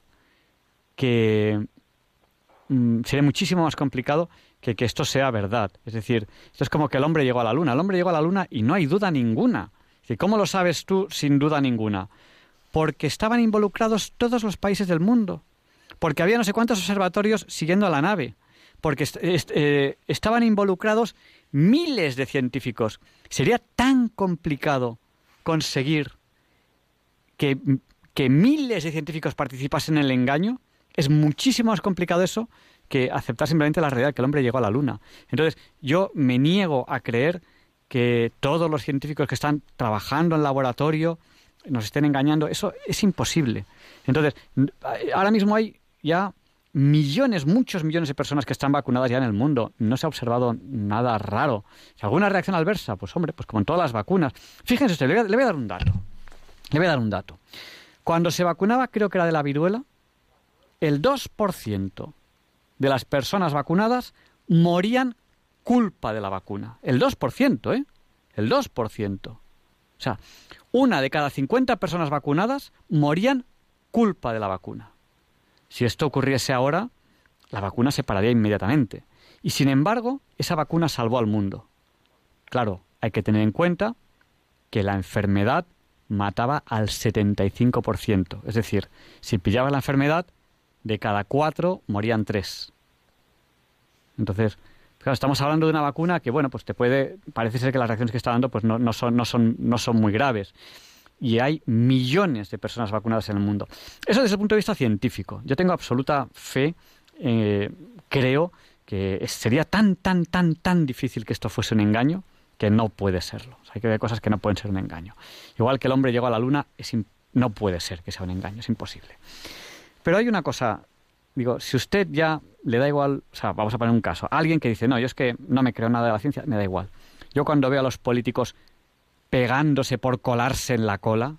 que mm, sería muchísimo más complicado que que esto sea verdad. Es decir, esto es como que el hombre llegó a la luna. El hombre llegó a la luna y no hay duda ninguna. ¿Cómo lo sabes tú sin duda ninguna? Porque estaban involucrados todos los países del mundo, porque había no sé cuántos observatorios siguiendo a la nave, porque eh, estaban involucrados miles de científicos. Sería tan complicado conseguir que, que miles de científicos participasen en el engaño. Es muchísimo más complicado eso que aceptar simplemente la realidad que el hombre llegó a la Luna. Entonces, yo me niego a creer que todos los científicos que están trabajando en laboratorio nos estén engañando, eso es imposible. Entonces, ahora mismo hay ya millones, muchos millones de personas que están vacunadas ya en el mundo. No se ha observado nada raro. Alguna reacción adversa, pues hombre, pues como en todas las vacunas. Fíjense usted, le voy, a, dar un dato. Le voy a dar un dato. Cuando se vacunaba, creo que era de la viruela, el 2% de las personas vacunadas morían culpa de la vacuna. El 2%, ¿eh? El 2%. O sea, una de cada 50 personas vacunadas morían culpa de la vacuna. Si esto ocurriese ahora, la vacuna se pararía inmediatamente. Y sin embargo, esa vacuna salvó al mundo. Claro, hay que tener en cuenta que la enfermedad mataba al 75%. Es decir, si pillaba la enfermedad, de cada cuatro morían tres. Entonces, Estamos hablando de una vacuna que, bueno, pues te puede, parece ser que las reacciones que está dando pues no, no, son, no, son, no son muy graves. Y hay millones de personas vacunadas en el mundo. Eso desde el punto de vista científico. Yo tengo absoluta fe, eh, creo que sería tan, tan, tan, tan difícil que esto fuese un engaño que no puede serlo. Hay que ver cosas que no pueden ser un engaño. Igual que el hombre llegó a la luna, es no puede ser que sea un engaño, es imposible. Pero hay una cosa, digo, si usted ya le da igual, o sea, vamos a poner un caso, alguien que dice, no, yo es que no me creo nada de la ciencia, me da igual. Yo cuando veo a los políticos pegándose por colarse en la cola,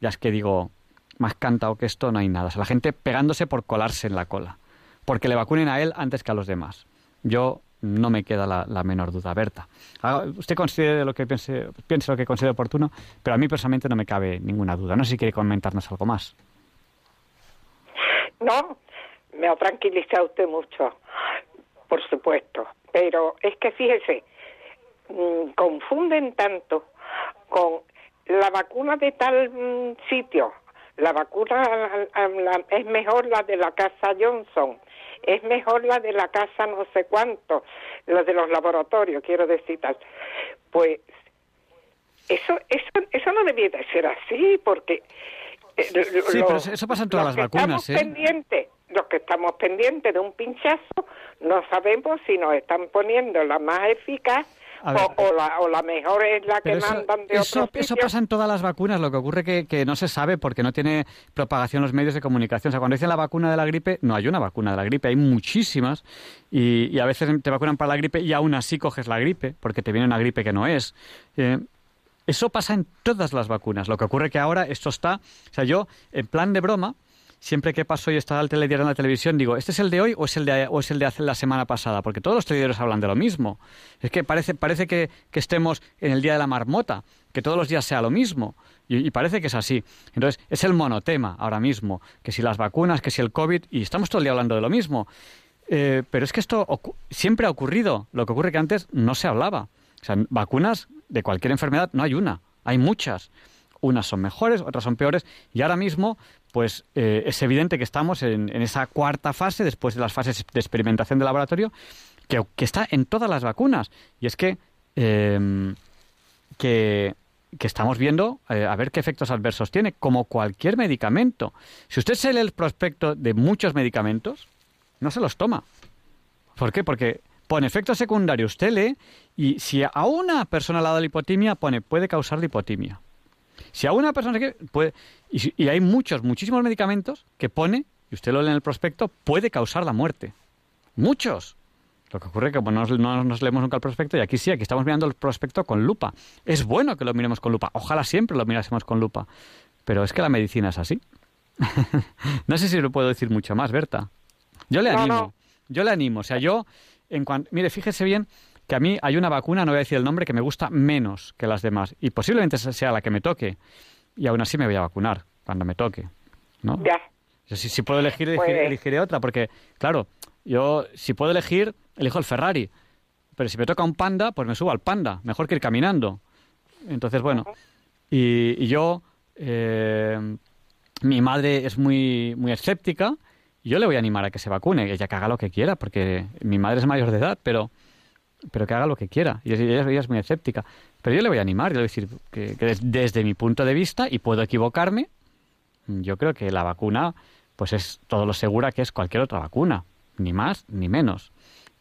ya es que digo, más cantado que esto no hay nada. O sea, la gente pegándose por colarse en la cola, porque le vacunen a él antes que a los demás. Yo no me queda la, menor duda, Berta. Ah, Usted considere lo que piense, piense lo que considere oportuno, pero a mí personalmente no me cabe ninguna duda. No sé si quiere comentarnos algo más. No, me ha tranquilizado usted mucho, por supuesto. Pero es que fíjese, mm, confunden tanto con la vacuna de tal mm, sitio. La vacuna la- la- la- es mejor la de la casa Johnson, es mejor la de la casa no sé cuánto, la de los laboratorios, quiero decir tal. Pues eso, eso, eso no debiera ser así, porque eh, Sí, lo- pero eso- pasa en todas las vacunas, estamos ¿eh? pendientes, los que estamos pendientes de un pinchazo, no sabemos si nos están poniendo la más eficaz o, o la, o la mejor es la que eso, mandan de eso, otro eso pasa en todas las vacunas, lo que ocurre que, que no se sabe porque no tiene propagación los medios de comunicación. O sea, cuando dicen la vacuna de la gripe, no hay una vacuna de la gripe, hay muchísimas y, y a veces te vacunan para la gripe y aún así coges la gripe porque te viene una gripe que no es. Eh, eso pasa en todas las vacunas. Lo que ocurre que ahora esto está, o sea, yo en plan de broma, siempre que paso y está el telediario en la televisión, digo, ¿este es el de hoy o es el de, o es el de hace la semana pasada? Porque todos los telediarios hablan de lo mismo. Es que parece, parece que, estemos en el día de la marmota, que todos los días sea lo mismo. Y, parece que es así. Entonces, es el monotema ahora mismo, que si las vacunas, que si el COVID, y estamos todo el día hablando de lo mismo. Eh, pero es que esto siempre ha ocurrido. Lo que ocurre que antes no se hablaba. O sea, vacunas de cualquier enfermedad no hay una, hay muchas. Unas son mejores, otras son peores. Y ahora mismo, pues eh, es evidente que estamos en, esa cuarta fase, después de las fases de experimentación de laboratorio, que, está en todas las vacunas. Y es que, eh, que, estamos viendo eh, a ver qué efectos adversos tiene, como cualquier medicamento. Si usted se lee el prospecto de muchos medicamentos, no se los toma. ¿Por qué? Porque pone efectos secundarios, usted lee, y si a una persona le ha dado lipotimia, pone puede causar lipotimia. Si a una persona que puede, y, hay muchos, muchísimos medicamentos que pone, y usted lo lee en el prospecto, puede causar la muerte. Muchos. Lo que ocurre es que como no, nos- no nos leemos nunca el prospecto, y aquí sí, aquí estamos mirando el prospecto con lupa. Es bueno que lo miremos con lupa. Ojalá siempre lo mirásemos con lupa. Pero es que la medicina es así. no sé si lo puedo decir mucho más, Berta. Yo le No, animo. Yo le animo. O sea, yo, en cuan- mire, fíjese bien que a mí hay una vacuna, no voy a decir el nombre, que me gusta menos que las demás. Y posiblemente sea la que me toque. Y aún así me voy a vacunar cuando me toque. ¿no? Ya. Yo si, si puedo elegir, elegir- elegiré otra, porque, claro, yo si puedo elegir, elijo el Ferrari. Pero si me toca un panda, pues me subo al panda. Mejor que ir caminando. Entonces, bueno. Y, y yo, eh, mi madre es muy, muy escéptica. Yo le voy a animar a que se vacune. Ella que haga lo que quiera, porque mi madre es mayor de edad, pero, pero que haga lo que quiera. Y ella, ella es muy escéptica. Pero yo le voy a animar, yo le voy a decir que, que des- desde mi punto de vista, y puedo equivocarme, yo creo que la vacuna pues es todo lo segura que es cualquier otra vacuna, ni más ni menos.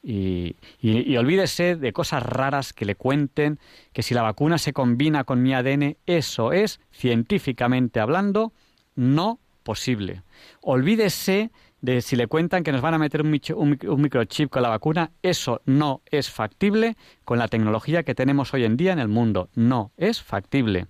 Y, y- y olvídese de cosas raras que le cuenten, que si la vacuna se combina con mi ADN, eso es, científicamente hablando, no posible. Olvídese de si le cuentan que nos van a meter un, microchip con la vacuna, eso no es factible con la tecnología que tenemos hoy en día en el mundo. No es factible.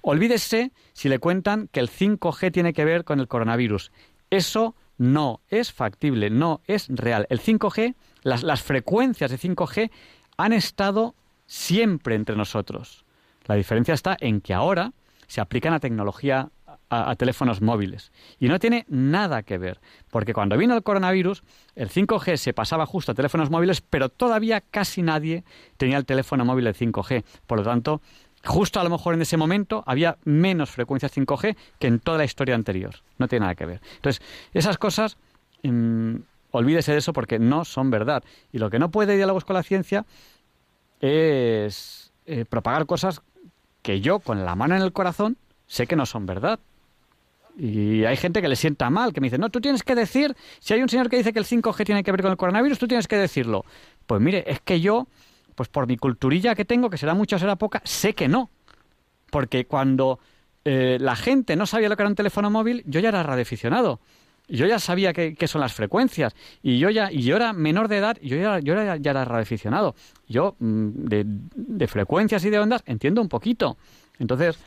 Olvídese si le cuentan que el 5G tiene que ver con el coronavirus. Eso no es factible, no es real. El 5G, las, las frecuencias de 5G han estado siempre entre nosotros. La diferencia está en que ahora se aplican a tecnología, a, teléfonos móviles. Y no tiene nada que ver, porque cuando vino el coronavirus, el 5G se pasaba justo a teléfonos móviles, pero todavía casi nadie tenía el teléfono móvil de 5G. Por lo tanto, justo a lo mejor en ese momento había menos frecuencias 5G que en toda la historia anterior. No tiene nada que ver. Entonces, esas cosas, mm, olvídese de eso porque no son verdad. Y lo que no puede diálogos con la ciencia es eh, propagar cosas que yo, con la mano en el corazón, sé que no son verdad. Y hay gente que le sienta mal, que me dice, no, tú tienes que decir, si hay un señor que dice que el 5G tiene que ver con el coronavirus, tú tienes que decirlo. Pues mire, es que yo, pues por mi culturilla que tengo, que será mucha o será poca, sé que no. Porque cuando eh, la gente no sabía lo que era un teléfono móvil, yo ya era radioaficionado. Yo ya sabía qué, son las frecuencias. Y yo ya y yo era menor de edad yo ya, yo era, ya era radioaficionado. Yo mm, de frecuencias y de ondas entiendo un poquito. Entonces,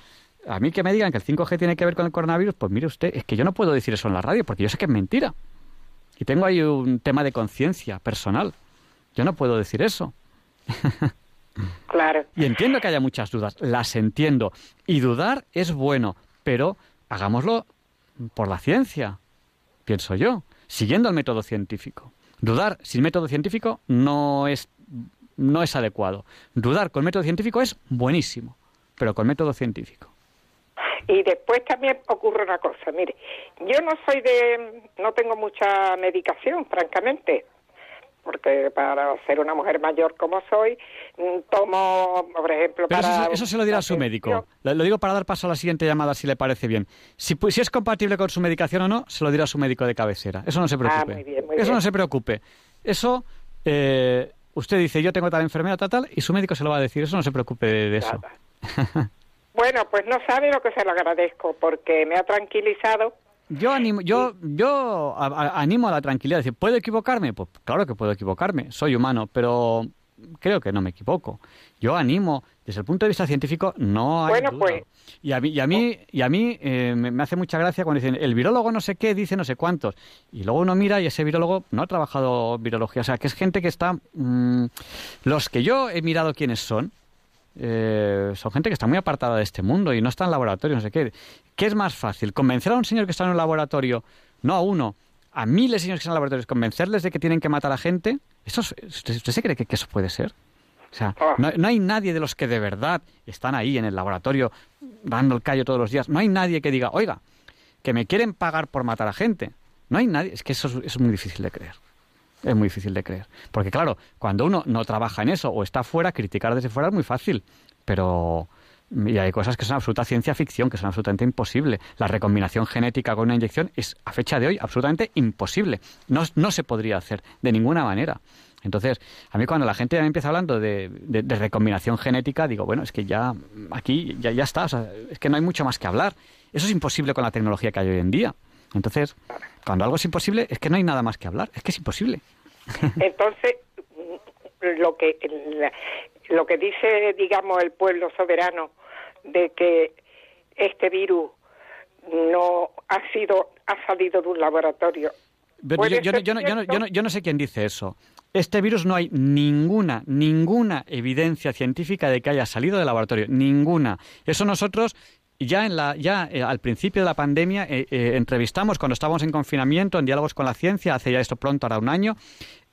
a mí que me digan que el 5G tiene que ver con el coronavirus, pues mire usted, es que yo no puedo decir eso en la radio porque yo sé que es mentira. Y tengo ahí un tema de conciencia personal. Yo no puedo decir eso. Claro. Y entiendo que haya muchas dudas, las entiendo. Y dudar es bueno, pero hagámoslo por la ciencia, pienso yo, siguiendo el método científico. Dudar sin método científico no es, no es adecuado. Dudar con método científico es buenísimo, pero con método científico. Y después también ocurre una cosa, mire, yo no soy de, no tengo mucha medicación, francamente, porque para ser una mujer mayor como soy, mm, tomo, por ejemplo, Pero para... eso, eso se lo dirá a su médico. Lo, lo digo para dar paso a la siguiente llamada, si le parece bien. Si, pu- si es compatible con su medicación o no, se lo dirá a su médico de cabecera. Eso no se preocupe. Ah, muy bien, muy eso bien. no se preocupe. Eso, eh, usted dice, yo tengo tal enfermedad, tal, tal, y su médico se lo va a decir. Eso no se preocupe de, de eso. Bueno, pues no sabe lo que se lo agradezco, porque me ha tranquilizado. Yo animo, yo, yo a- a- animo a la tranquilidad. Decir, ¿puedo equivocarme? Pues claro que puedo equivocarme. Soy humano, pero creo que no me equivoco. Yo animo, desde el punto de vista científico, no hay Bueno, duda. pues- Y a mí, y a mí, y a mí eh, me, me hace mucha gracia cuando dicen, el virólogo no sé qué, dice no sé cuántos. Y luego uno mira y ese virólogo no ha trabajado virología. O sea, que es gente que está... mm, los que yo he mirado quiénes son, eh, son gente que está muy apartada de este mundo y no está en laboratorio, no sé qué. ¿Qué es más fácil? ¿Convencer a un señor que está en un laboratorio, no a uno, a miles de señores que están en laboratorios, convencerles de que tienen que matar a gente? ¿Eso es- ¿usted, usted se cree que, que eso puede ser? O sea, no, no hay nadie de los que de verdad están ahí en el laboratorio dando el callo todos los días. No hay nadie que diga, oiga, que me quieren pagar por matar a gente. No hay nadie. Es que eso es, eso es muy difícil de creer. Es muy difícil de creer. Porque claro, cuando uno no trabaja en eso o está fuera, criticar desde fuera es muy fácil. Pero y hay cosas que son absoluta ciencia ficción, que son absolutamente imposibles. La recombinación genética con una inyección es, a fecha de hoy, absolutamente imposible. No, no se podría hacer de ninguna manera. Entonces, a mí cuando la gente me empieza hablando de, de- recombinación genética, digo, bueno, es que ya aquí ya, está, es que no hay mucho más que hablar. Eso es imposible con la tecnología que hay hoy en día. Entonces, cuando algo es imposible, es que no hay nada más que hablar, es que es imposible. Entonces, lo que lo que dice, digamos, el pueblo soberano de que este virus no ha sido ha salido de un laboratorio. Pero ¿Puede yo, yo no, ser yo, no, yo, no, cierto? yo, no, yo no sé quién dice eso. Este virus no hay ninguna, ninguna evidencia científica de que haya salido del laboratorio. Ninguna. Eso nosotros ya, en la, ya eh, al principio de la pandemia eh, eh, entrevistamos, cuando estábamos en confinamiento, en diálogos con la ciencia, hace ya esto pronto, ahora un año,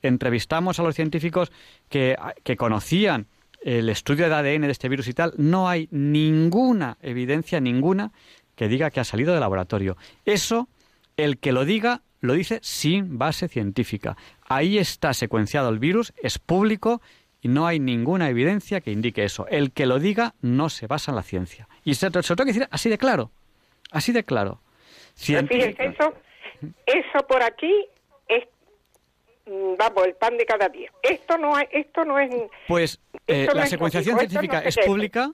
entrevistamos a los científicos que, que conocían el estudio de ADN de este virus y tal. No hay ninguna evidencia, ninguna, que diga que ha salido del laboratorio. Eso el que lo diga lo dice sin base científica. Ahí está secuenciado el virus, es público y no hay ninguna evidencia que indique eso. El que lo diga no se basa en la ciencia. Y se, se lo tengo que decir así de claro. Así de claro. Científica- eso, eso por aquí es, mm, vamos, el pan de cada día. Esto no es, esto no es, Pues eh, no la es secuenciación no científica es pública,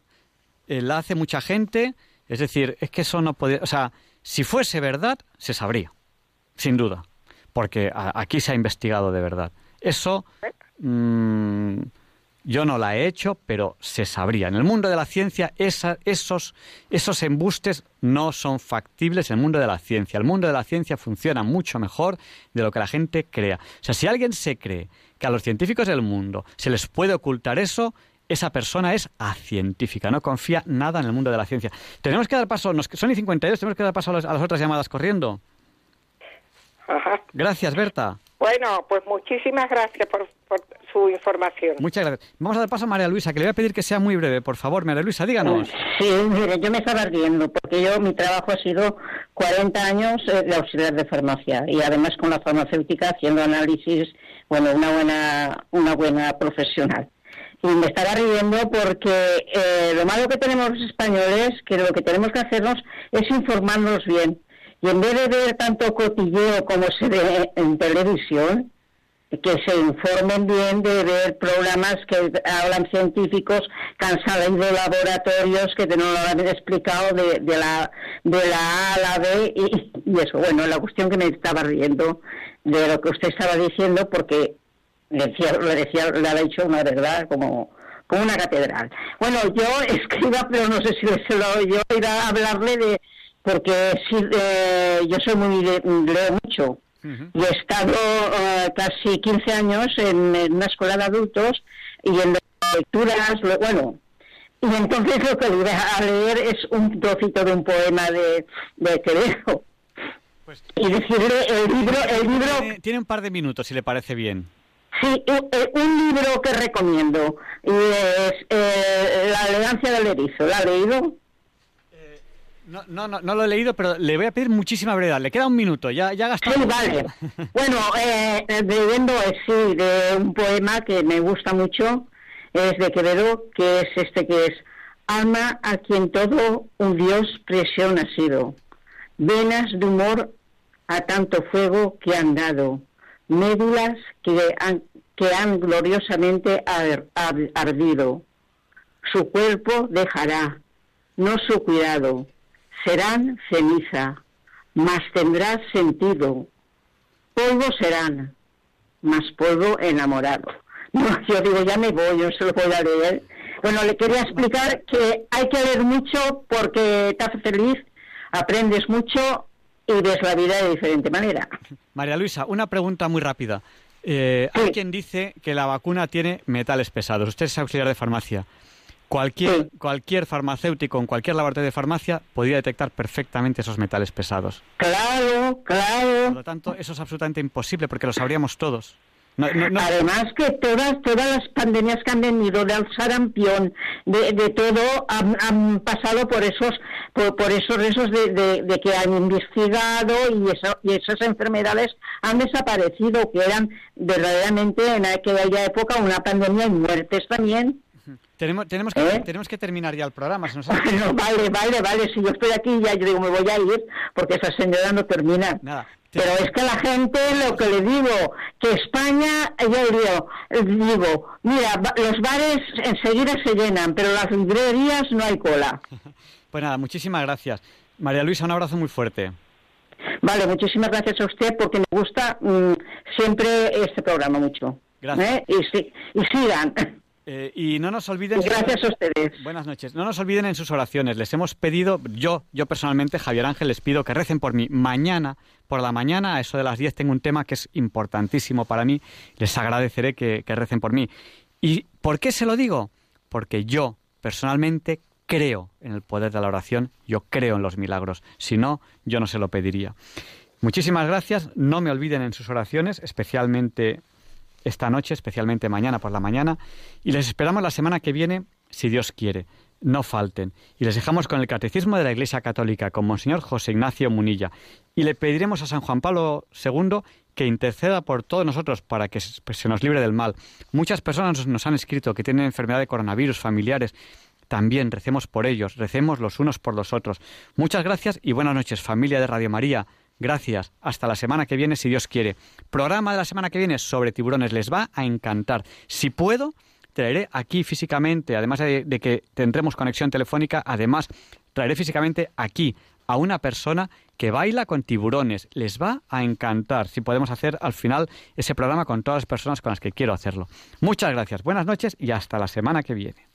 eh, la hace mucha gente, es decir, es que eso no podría, o sea, si fuese verdad, se sabría, sin duda, porque a- aquí se ha investigado de verdad. Eso mm, yo no la he hecho, pero se sabría. En el mundo de la ciencia, esa- esos, esos embustes no son factibles en el mundo de la ciencia. El mundo de la ciencia funciona mucho mejor de lo que la gente crea. O sea, si alguien se cree que a los científicos del mundo se les puede ocultar eso, esa persona es acientífica, no confía nada en el mundo de la ciencia. Tenemos que dar paso, nos, son y 52, tenemos que dar paso a, los- a las otras llamadas corriendo. Ajá. Gracias, Berta. Bueno, pues muchísimas gracias por, por su información. Muchas gracias. Vamos a dar paso a María Luisa, que le voy a pedir que sea muy breve, por favor. María Luisa, díganos. Sí, mire, yo me estaba riendo porque yo, mi trabajo ha sido 40 años eh, de auxiliar de farmacia y además con la farmacéutica haciendo análisis, bueno, una buena, una buena profesional. Y me estaba riendo porque eh, lo malo que tenemos los españoles, que lo que tenemos que hacernos es informarnos bien. Y en vez de ver tanto cotilleo como se ve en televisión, que se informen bien de ver programas que hablan científicos que han de laboratorios que no lo han explicado de, de la de la A a la B y, eso bueno la cuestión que me estaba riendo de lo que usted estaba diciendo porque le decía le decía le ha dicho una verdad como como una catedral. Bueno yo escriba pero no sé si se lo yo iba a hablarle de porque sí, eh, yo soy muy leo mucho y he estado eh, casi 15 años en, en una escuela de adultos y en lecturas, lo- bueno, y entonces lo que voy a leer es un trocito de un poema de, de Quevedo. y decirle, el libro, el libro, Tiene, tiene un par de minutos, si le parece bien. sí, un, eh, un libro que recomiendo, y es eh, La elegancia del erizo, ¿la ha leído? No, no, no, no lo he leído, pero le voy a pedir muchísima brevedad. Le queda un minuto, ya, ya ha gastado. Sí, vale. Bueno, eh, leyendo eh, sí, de un poema que me gusta mucho, es de Quevedo, que es este que es Alma a quien todo un Dios presión ha sido, venas de humor a tanto fuego que han dado, médulas que han, que han gloriosamente ar- ar- ardido. Su cuerpo dejará, no su cuidado, serán ceniza, mas tendrá sentido. Polvo serán, mas polvo enamorado. No, yo digo, ya me voy, yo se lo voy a leer. Bueno, le quería explicar que hay que leer mucho porque te hace feliz, aprendes mucho y ves la vida de diferente manera. María Luisa, una pregunta muy rápida. Eh, Hay quien dice que la vacuna tiene metales pesados. Usted es auxiliar de farmacia. Cualquier, cualquier farmacéutico en cualquier laboratorio de farmacia podría detectar perfectamente esos metales pesados. Claro, claro. Por lo tanto, eso es absolutamente imposible porque lo sabríamos todos. No- no- no- Además que todas todas las pandemias que han venido del sarampión, de, de todo, han, han pasado por esos por, por esos esos de, de- de que han investigado y, eso, y esas enfermedades han desaparecido, que eran verdaderamente en aquella época una pandemia y muertes también. Tenemos, tenemos, que, ¿Eh? tenemos que terminar ya el programa. se nos ha- Bueno, vale, vale, vale, si yo estoy aquí ya yo digo me voy a ir porque esa señora no termina. Nada. Pero es que la gente, lo que le digo, que España, yo digo, digo, mira, los bares enseguida se llenan, pero las librerías no hay cola. Pues nada, muchísimas gracias. María Luisa, un abrazo muy fuerte. Vale, muchísimas gracias a usted porque me gusta mm, siempre este programa mucho. Gracias. ¿eh? Y, sí, y sigan. Eh, y no nos olviden. Gracias a ustedes. Buenas noches. No nos olviden en sus oraciones. Les hemos pedido, yo, yo personalmente, Javier Ángel, les pido que recen por mí. Mañana, por la mañana, a eso de las 10, tengo un tema que es importantísimo para mí. Les agradeceré que, que recen por mí. ¿Y por qué se lo digo? Porque yo, personalmente, creo en el poder de la oración, yo creo en los milagros. Si no, yo no se lo pediría. Muchísimas gracias. No me olviden en sus oraciones, especialmente esta noche, especialmente mañana por la mañana. Y les esperamos la semana que viene, si Dios quiere. No falten. Y les dejamos con el Catecismo de la Iglesia Católica, con Monseñor José Ignacio Munilla. Y le pediremos a San Juan Pablo II que interceda por todos nosotros para que se se nos libre del mal. Muchas personas nos han escrito que tienen enfermedad de coronavirus, familiares. También recemos por ellos, recemos los unos por los otros. Muchas gracias y buenas noches, familia de Radio María. Gracias. Hasta la semana que viene, si Dios quiere. Programa de la semana que viene sobre tiburones. Les va a encantar. Si puedo, traeré aquí físicamente, además de, que tendremos conexión telefónica, además traeré físicamente aquí a una persona que baila con tiburones. Les va a encantar si podemos hacer al final ese programa con todas las personas con las que quiero hacerlo. Muchas gracias, buenas noches y hasta la semana que viene.